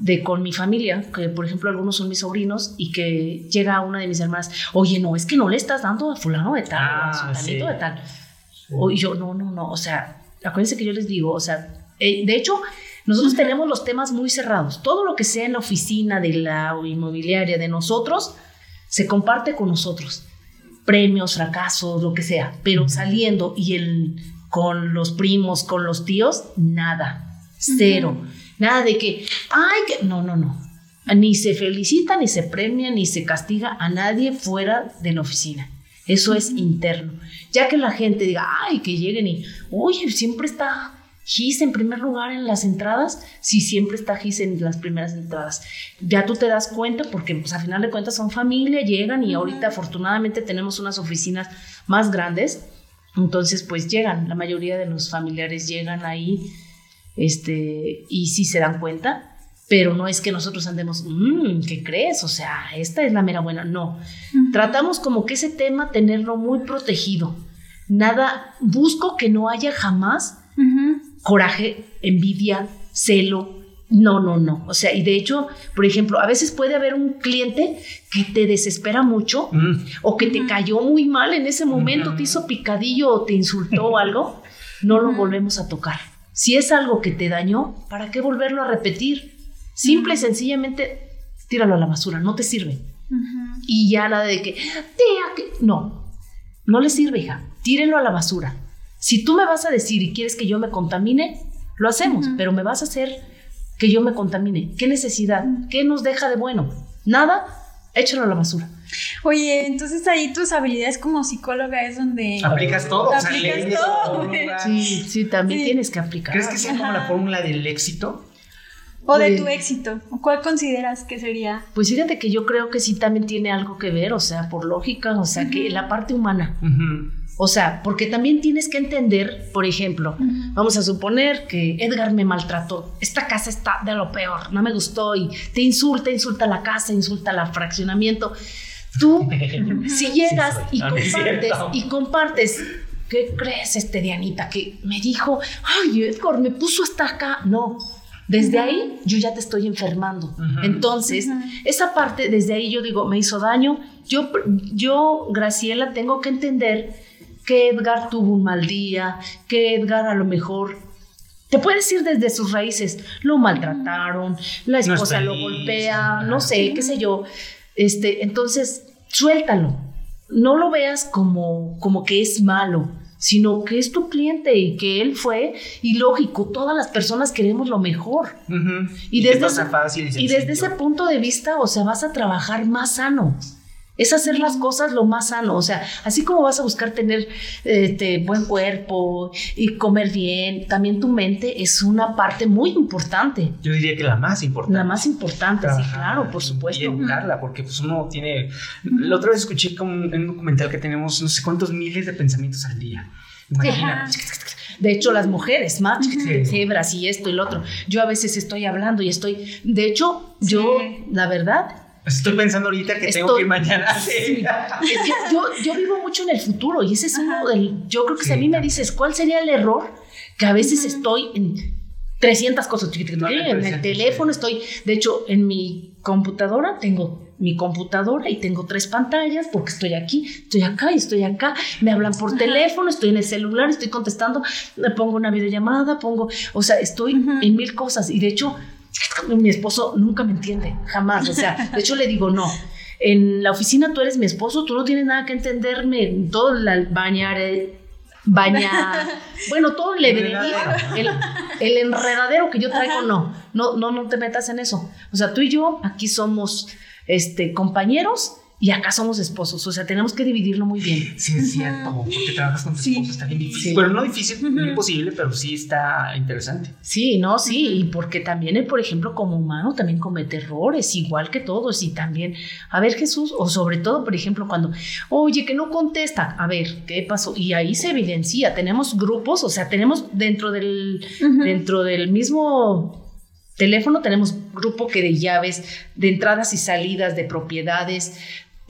de con mi familia, que por ejemplo algunos son mis sobrinos, y que llega una de mis hermanas, oye, no, es que no le estás dando a fulano de tal, a ah, su de tal. O yo, no, no, no, o sea, acuérdense que yo les digo, o sea, eh, de hecho, nosotros tenemos los temas muy cerrados. Todo lo que sea en la oficina de la inmobiliaria de nosotros, se comparte con nosotros. Premios, fracasos, lo que sea, pero saliendo y el, con los primos, con los tíos, nada, cero. Nada de que, ay, que. No, no, no. Ni se felicita, ni se premia, ni se castiga a nadie fuera de la oficina. Eso es interno. Ya que la gente diga, ay, que lleguen y, oye, siempre está GIS en primer lugar en las entradas, sí, siempre está GIS en las primeras entradas. Ya tú te das cuenta porque pues a final de cuentas son familia, llegan y ahorita afortunadamente tenemos unas oficinas más grandes, entonces pues llegan, la mayoría de los familiares llegan ahí este, y sí se dan cuenta, pero no es que nosotros andemos, mmm, ¿qué crees? O sea, esta es la mera buena, no. Tratamos como que ese tema tenerlo muy protegido. Nada, busco que no haya jamás coraje, envidia, celo, no, no, no. O sea, y de hecho, por ejemplo, a veces puede haber un cliente que te desespera mucho mm. o que te cayó muy mal en ese momento, te hizo picadillo o te insultó o algo, no lo volvemos a tocar. Si es algo que te dañó, ¿para qué volverlo a repetir? Simple y sencillamente, tíralo a la basura, no te sirve. Y ya nada de que, tía, que... no, no le sirve, hija, tírenlo a la basura. Si tú me vas a decir y quieres que yo me contamine, lo hacemos, pero me vas a hacer que yo me contamine. ¿Qué necesidad? ¿Qué nos deja de bueno? Nada, échalo a la basura. Oye, entonces ahí tus habilidades como psicóloga es donde... Aplicas todo. Aplicas todo. Sí, sí, también tienes que aplicar. ¿Crees que sea como la fórmula del éxito? O de tu pues éxito. ¿Cuál consideras que sería? Pues fíjate que yo creo que sí también tiene algo que ver, o sea, por lógica, o sea, que la parte humana. O sea, porque también tienes que entender, por ejemplo, vamos a suponer que Edgar me maltrató, esta casa está de lo peor, no me gustó y te insulta, insulta la casa, insulta el fraccionamiento. Tú, [LAUGHS] si llegas y compartes, y compartes, ¿qué crees, este Dianita? Que me dijo, ay, Edgar, me puso hasta acá. No, desde ahí yo ya te estoy enfermando. Entonces, esa parte, desde ahí yo digo, me hizo daño. Yo, yo, Graciela, tengo que entender que Edgar tuvo un mal día, que Edgar a lo mejor te puedes ir desde sus raíces. Lo maltrataron, la esposa lo golpea, no sé, qué sé yo. Este, entonces, suéltalo. No lo veas como, como que es malo, sino que es tu cliente y que él fue. Y lógico, todas las personas queremos lo mejor. y, desde y desde ese punto de vista, o sea, vas a trabajar más sano es hacer las cosas lo más sano, o sea, así como vas a buscar tener este, buen cuerpo y comer bien, también tu mente es una parte muy importante. Yo diría que la más importante. La más importante, sí, claro, por supuesto. Y educarla, porque pues uno tiene... La otra vez escuché como en un documental que tenemos no sé cuántos miles de pensamientos al día. Imagínate. De hecho, las mujeres, más cebras y esto y lo otro. Yo a veces estoy hablando y estoy. De hecho, yo, la verdad, Estoy pensando ahorita que tengo que ir mañana. [LAUGHS] [LAUGHS] yo, yo, vivo mucho en el futuro y ese es uno del. Yo creo que si a mí me dices cuál sería el error, que a veces estoy en 300 cosas. en el teléfono estoy. De hecho, en mi computadora tengo mi computadora y tengo tres pantallas porque estoy aquí, estoy acá y estoy acá. Me hablan por teléfono, estoy en el celular, estoy contestando, me pongo una videollamada, pongo. O sea, estoy en mil cosas y de hecho mi esposo nunca me entiende, jamás. O sea, de hecho le digo, no. En la oficina tú eres mi esposo, tú no tienes nada que entenderme. Todo el bañar, bañar, [LAUGHS] bueno, todo el, el, el enredadero que yo traigo, no, no, no, no te metas en eso. O sea, tú y yo aquí somos este, compañeros y acá somos esposos, o sea, tenemos que dividirlo muy bien. Sí, es cierto, porque trabajas con tu esposo, está bien difícil. Bueno, no difícil, no imposible, pero sí está interesante. Sí, no, sí, y porque también él, por ejemplo, como humano, también comete errores, igual que todos, y también, a ver, Jesús, o sobre todo, por ejemplo, cuando, oye, que no contesta, a ver, ¿qué pasó? Y ahí se evidencia, tenemos grupos, o sea, tenemos dentro del, dentro del mismo teléfono tenemos grupo que de llaves, de entradas y salidas, de propiedades,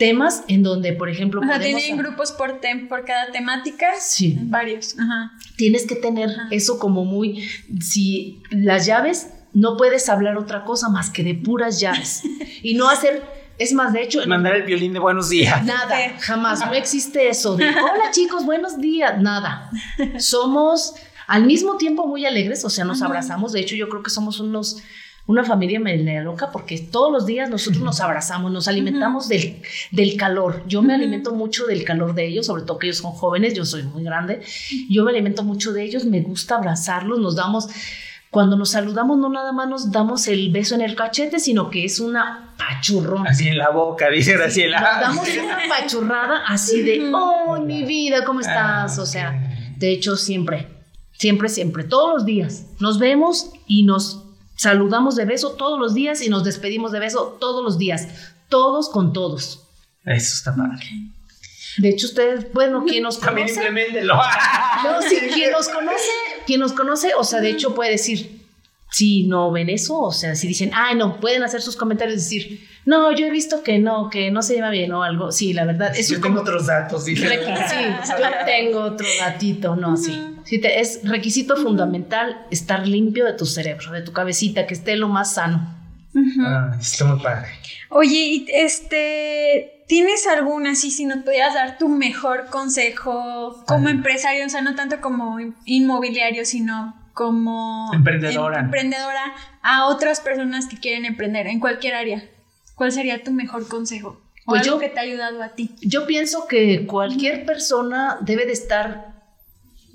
temas en donde, por ejemplo, o sea, tienen grupos por, por cada temática. Sí. Varios. Ajá. Tienes que tener eso como muy, si las llaves, no puedes hablar otra cosa más que de puras llaves [LAUGHS] y no hacer, es más, de hecho... Mandar el violín de buenos días. Nada, jamás, no existe eso de, [LAUGHS] hola chicos, buenos días, nada. Somos al mismo tiempo muy alegres, o sea, nos abrazamos, de hecho yo creo que somos unos una familia media loca porque todos los días nosotros nos abrazamos, nos alimentamos del, del, calor. Yo me alimento mucho del calor de ellos, sobre todo que ellos son jóvenes, yo soy muy grande. Yo me alimento mucho de ellos, me gusta abrazarlos, nos damos... Cuando nos saludamos no nada más nos damos el beso en el cachete, sino que es una pachurrón. Así en la boca, dice Graciela. Nos damos [LAUGHS] una pachurrada así de, oh, mi vida, ¿cómo estás? O sea, de hecho siempre, siempre, siempre, todos los días nos vemos y nos Saludamos de beso todos los días y nos despedimos de beso todos los días. Todos con todos. Eso está padre. De hecho, ustedes, bueno, quien [LAUGHS] nos conoce. También No, sí, quien nos conoce, quien nos conoce, o sea, de hecho puede decir, si no ven eso, o sea, si dicen, ay, no, pueden hacer sus comentarios y decir, no, yo he visto que no, que no se lleva bien o algo. Sí, la verdad. Eso yo tengo otros datos, Sí, yo tengo otro datito, no, sí. Sí es requisito fundamental estar limpio de tu cerebro, de tu cabecita, que esté lo más sano. ah, está muy padre. Oye, este, ¿tienes alguna, así, si nos pudieras dar tu mejor consejo como empresario, o sea, no tanto como inmobiliario, sino como emprendedora. emprendedora a otras personas que quieren emprender en cualquier área? ¿Cuál sería tu mejor consejo? ¿O pues algo yo, que te ha ayudado a ti? Yo pienso que cualquier persona debe de estar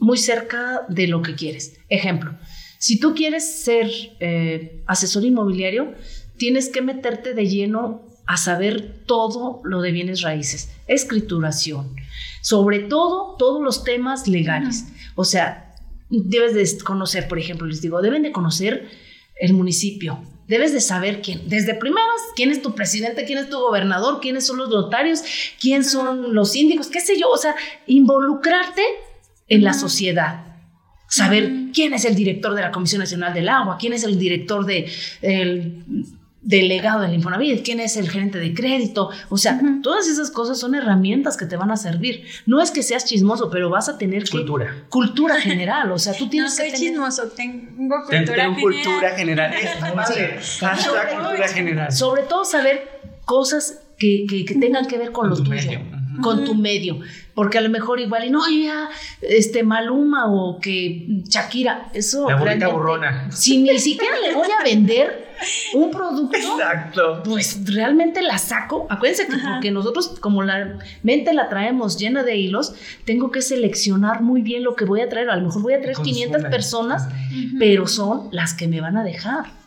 muy cerca de lo que quieres. Ejemplo, si tú quieres ser eh, asesor inmobiliario, tienes que meterte de lleno a saber todo lo de bienes raíces, escrituración, sobre todo todos los temas legales. O sea, debes de conocer, por ejemplo, les digo, deben de conocer el municipio. Debes de saber quién, desde primeras, quién es tu presidente, quién es tu gobernador, quiénes son los notarios, quién son los síndicos, qué sé yo, o sea, involucrarte en la sociedad. Saber quién es el director de la Comisión Nacional del Agua, quién es el director de, delegado del Infonavit, quién es el gerente de crédito, o sea, todas esas cosas son herramientas que te van a servir. No es que seas chismoso, pero vas a tener cultura. cultura [LAUGHS] general, o sea, tú tienes no soy que chismoso, tengo cultura general. cultura general. Es cultura general. Sobre todo saber cosas que, que, tengan que ver con, lo tuyo, con tu medio porque a lo mejor igual y no, ya, este Maluma o que Shakira, eso. La bonita burrona. Si ni siquiera le voy a vender un producto, Exacto. pues realmente la saco. Acuérdense que porque nosotros, como la mente la traemos llena de hilos, tengo que seleccionar muy bien lo que voy a traer. A lo mejor voy a traer 500 personas, pero son las que me van a dejar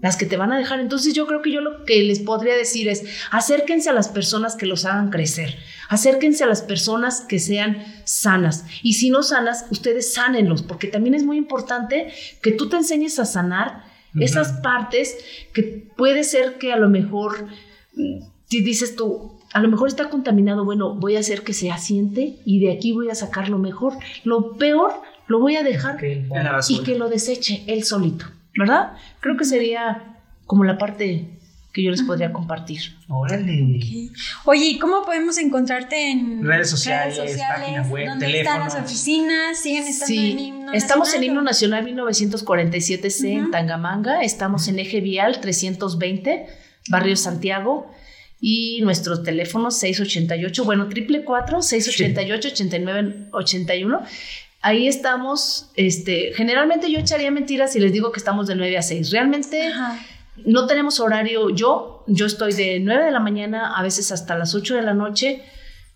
las que te van a dejar. Entonces yo creo que yo lo que les podría decir es, acérquense a las personas que los hagan crecer, acérquense a las personas que sean sanas. Y si no sanas, ustedes sánenlos, porque también es muy importante que tú te enseñes a sanar esas partes que puede ser que a lo mejor, mm, si dices tú, a lo mejor está contaminado, bueno, voy a hacer que se asiente y de aquí voy a sacar lo mejor. Lo peor lo voy a dejar y que lo deseche él solito. ¿Verdad? Creo que sería como la parte que yo les podría compartir. Órale. Oye, ¿y cómo podemos encontrarte en redes sociales, página web, ¿Dónde están las oficinas? ¿Siguen estando sí, en Himno Estamos en Himno Nacional 1947C en Tangamanga, estamos en Eje Vial 320, Barrio Santiago. Y nuestro teléfono 688, bueno, triple 4 688 89 81 ahí estamos, este, generalmente yo echaría mentiras si les digo que estamos de 9 a 6. Realmente no tenemos horario. Yo, yo estoy de 9 de la mañana a veces hasta las 8 de la noche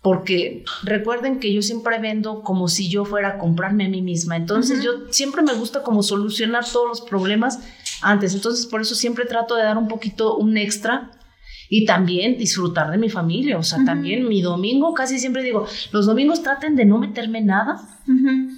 porque recuerden que yo siempre vendo como si yo fuera a comprarme a mí misma. Entonces yo siempre me gusta como solucionar todos los problemas antes. Entonces por eso siempre trato de dar un poquito un extra y también disfrutar de mi familia. O sea, también mi domingo, casi siempre digo, los domingos traten de no meterme nada,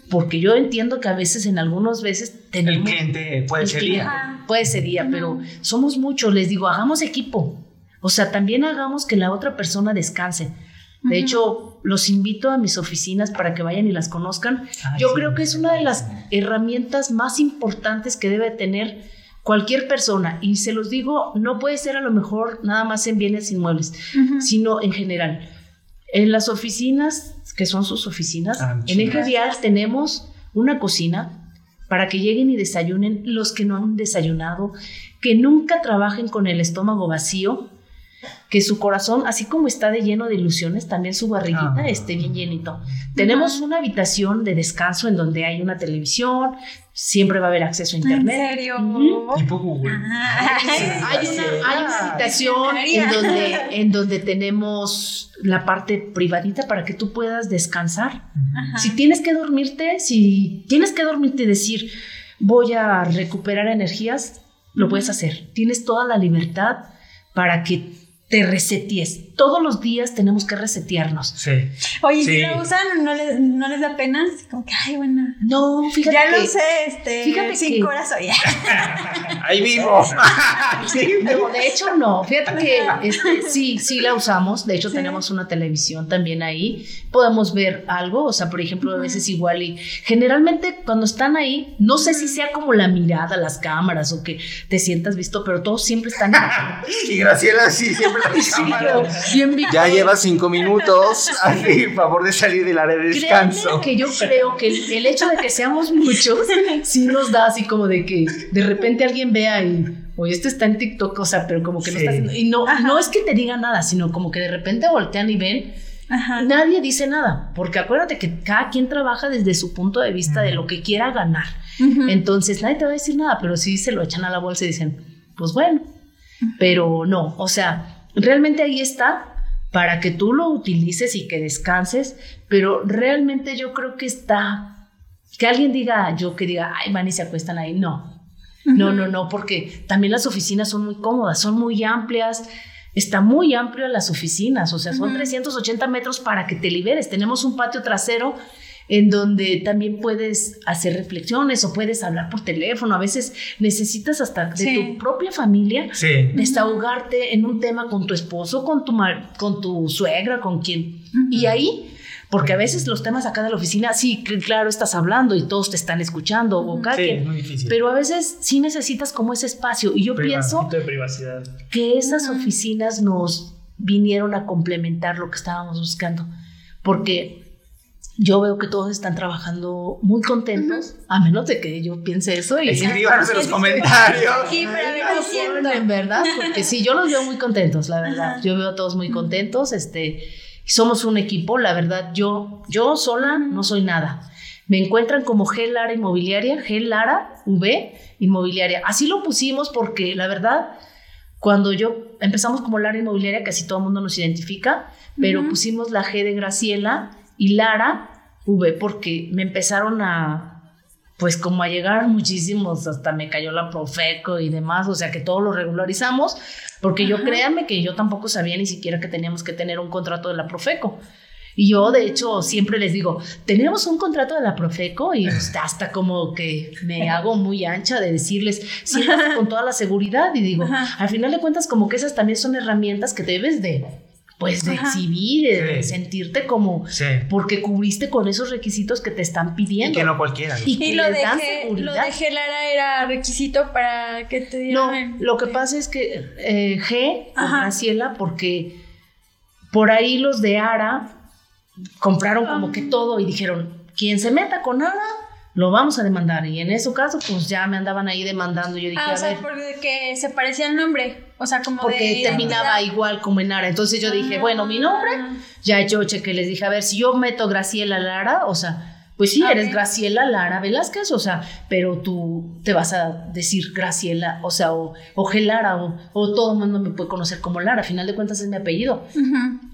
porque yo entiendo que a veces, en algunas veces, tenemos... El cliente puede ser día. Puede ser día, pero somos muchos. Les digo, hagamos equipo. O sea, también hagamos que la otra persona descanse. De hecho, los invito a mis oficinas para que vayan y las conozcan. Yo creo que es una de las herramientas más importantes que debe tener cualquier persona, y se los digo, no puede ser a lo mejor nada más en bienes inmuebles, sino en general. En las oficinas, que son sus oficinas, ah, en Eje Vial tenemos una cocina para que lleguen y desayunen los que no han desayunado, que nunca trabajen con el estómago vacío, que su corazón, así como está de lleno de ilusiones, también su barriguita ah. esté bien llenito. Tenemos una habitación de descanso en donde hay una televisión, siempre va a haber acceso a internet. ¿En serio? Ah. hay, una, habitación en donde, en donde tenemos la parte privadita para que tú puedas descansar. Si tienes que dormirte, si tienes que dormirte y decir, voy a recuperar energías, lo puedes hacer. Tienes toda la libertad para que te reseties. Todos los días tenemos que resetearnos. Sí. Oye, si lo usan, ¿no les, ¿no les da pena? Como que, ay, bueno. No, fíjate Ya lo sé, este. Fíjate cinco horas hoy. Ahí vivo. [LAUGHS] sí, no, de hecho no. Fíjate que este, sí, sí la usamos. De hecho, tenemos una televisión también ahí. Podemos ver algo. O sea, por ejemplo, a veces igual y generalmente cuando están ahí, no sé si sea como la mirada, las cámaras o que te sientas visto, pero todos siempre están ahí. [LAUGHS] y Graciela sí, siempre la sí, Ya lleva cinco minutos. [LAUGHS] Así, favor de salir del área de descanso. que yo creo que el, hecho de que seamos muchos sí nos da así como de que de repente alguien vea y oye, este está en TikTok, o sea, pero como que no está haciendo. Y no, no es que te diga nada, sino como que de repente voltean y ven. Nadie dice nada, porque acuérdate que cada quien trabaja desde su punto de vista de lo que quiera ganar. Entonces nadie te va a decir nada, pero sí se lo echan a la bolsa y dicen, pues bueno, pero no, o sea, realmente ahí está para que tú lo utilices y que descanses, pero realmente yo creo que está, que alguien diga, yo que diga, ay, van y se acuestan ahí, no. No, no, no, porque también las oficinas son muy cómodas, son muy amplias, está muy amplio las oficinas, o sea, son 380 metros para que te liberes. Tenemos un patio trasero en donde también puedes hacer reflexiones o puedes hablar por teléfono. A veces necesitas hasta de tu propia familia desahogarte en un tema con tu esposo, con tu, con tu suegra, con quien. Y ahí porque a veces los temas acá de la oficina, sí, claro, estás hablando y todos te están escuchando, o sí, muy difícil. pero a veces sí necesitas como ese espacio. Y yo pienso de privacidad. que esas oficinas nos vinieron a complementar lo que estábamos buscando. Porque yo veo que todos están trabajando muy contentos, a menos de que yo piense eso. Y Escríbanos en los comentarios. Sí, pero En verdad, porque sí, yo los veo muy contentos, la verdad. Yo veo a todos muy contentos, este, somos un equipo, la verdad, yo, yo sola no soy nada. Me encuentran como G Lara Inmobiliaria, G Lara V Inmobiliaria. Así lo pusimos porque la verdad, cuando yo empezamos como Lara Inmobiliaria, casi todo el mundo nos identifica, pero pusimos la G de Graciela y Lara V porque me empezaron a pues como a llegar muchísimos, hasta me cayó la Profeco y demás, o sea que todo lo regularizamos, porque yo créanme que yo tampoco sabía ni siquiera que teníamos que tener un contrato de la Profeco. Y yo, de hecho, siempre les digo, tenemos un contrato de la Profeco y hasta como que me hago muy ancha de decirles, sí, con toda la seguridad y digo, al final de cuentas como que esas también son herramientas que debes de pues de exhibir, de sentirte como porque cubriste con esos requisitos que te están pidiendo. Y que no cualquiera. Y, lo, de lo de G Lara era requisito para que te dieran. No, lo que pasa es que eh, G con Graciela, porque por ahí los de Ara compraron como que ah. todo y dijeron, quien se meta con Ara lo vamos a demandar. Y en ese caso, pues ya me andaban ahí demandando. Yo dije, ah, o sea, porque se parecía el nombre. O sea, como Porque terminaba igual como en Ara. Entonces yo dije, bueno, mi nombre, ah. ya yo cheque, les dije, a ver, si yo meto Graciela Lara, o sea, pues sí, eres Graciela Lara Velázquez, o sea, pero tú te vas a decir Graciela, o sea, o, o G. Lara, o, todo el mundo me puede conocer como Lara, a final de cuentas es mi apellido.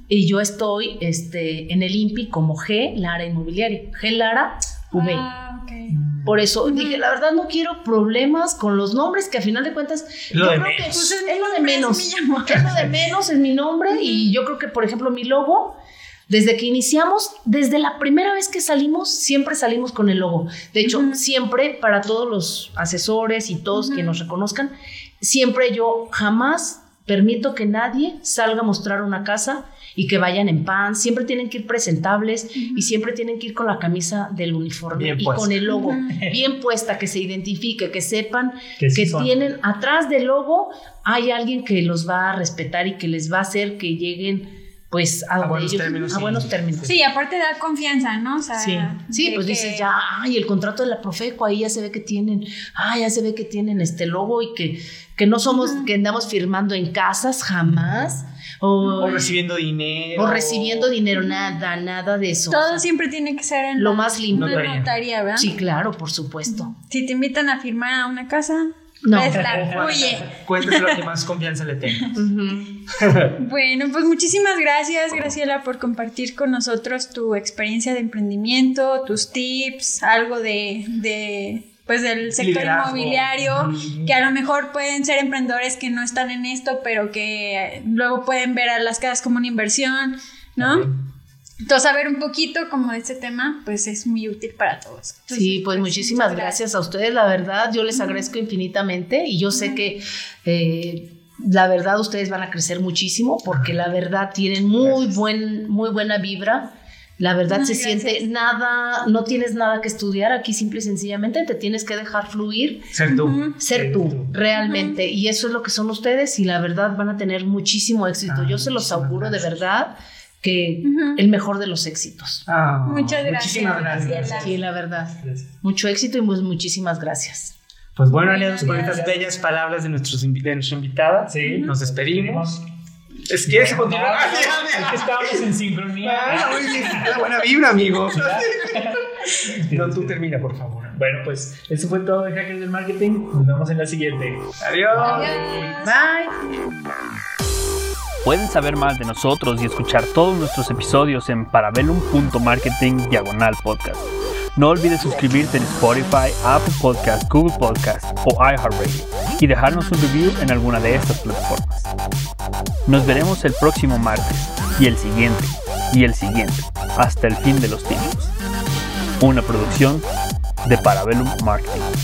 Y yo estoy este, en el INPI como G. Lara Inmobiliaria. G. Lara V. Ah, mm. Por eso dije, la verdad no quiero problemas con los nombres, que a final de cuentas lo yo creo que pues, es, lo de menos. Es, lo de menos, es mi nombre. Y yo creo que, por ejemplo, mi logo, desde que iniciamos, desde la primera vez que salimos, siempre salimos con el logo. De hecho, siempre para todos los asesores y todos que nos reconozcan, siempre yo jamás permito que nadie salga a mostrar una casa y que vayan en pan, siempre tienen que ir presentables y siempre tienen que ir con la camisa del uniforme y con el logo bien puesta, que se identifique, que sepan que, tienen atrás del logo hay alguien que los va a respetar y que les va a hacer que lleguen pues a, buenos, términos, a buenos términos. Sí, aparte da confianza, ¿no? O sea, sí, sí pues dices ya, ay, el contrato de la Profeco, ahí ya se ve que tienen, ay, ya se ve que tienen este logo y que, que no somos, que andamos firmando en casas jamás. O, recibiendo dinero. O recibiendo dinero, nada, nada de eso. Todo siempre tiene que ser en lo más limpio. Notaría. ¿verdad? Sí, claro, por supuesto. Si te invitan a firmar a una casa, No. Pues la [LAUGHS] fluye. Cuéntese lo que más confianza le tenga. [LAUGHS] [LAUGHS] bueno, pues muchísimas gracias, Graciela, por compartir con nosotros tu experiencia de emprendimiento, tus tips, algo de, de pues del sector inmobiliario, que a lo mejor pueden ser emprendedores que no están en esto, pero que luego pueden ver a las casas como una inversión, ¿no? Entonces, saber un poquito como de este tema, pues es muy útil para todos. sí, pues, pues muchísimas gracias. a ustedes, la verdad, yo les agradezco infinitamente y yo sé que... Eh, la verdad ustedes van a crecer muchísimo porque la verdad tienen muy buen muy buena vibra la verdad se siente nada, no tienes nada que estudiar aquí, simple y sencillamente te tienes que dejar fluir. Ser tú. Ser tú, realmente. Y eso es lo que son ustedes y la verdad van a tener muchísimo éxito. Ah, Yo se los auguro de verdad que el mejor de los éxitos. Ah, Muchas gracias. Muchísimas gracias. Sí, la verdad. Mucho éxito y pues muchísimas gracias. Pues bueno, aliados, con estas bellas palabras de, nuestros, de nuestra invitada, sí. nos despedimos. Es que se continúa. Es que estábamos en sincronía. Ah, la buena vibra, amigos. no, tú termina, por favor. Bueno, pues eso fue todo de Hackers del Marketing. Nos vemos en la siguiente. Adiós. Adiós. Bye. Pueden saber más de nosotros y escuchar todos nuestros episodios en parabellum.marketing diagonal podcast. No olvides suscribirte en Spotify, Apple Podcast, Google Podcast o iHeartRadio y dejarnos un review en alguna de estas plataformas. Nos veremos el próximo martes y el siguiente y el siguiente hasta el fin de los tiempos. Una producción de Parabellum Marketing.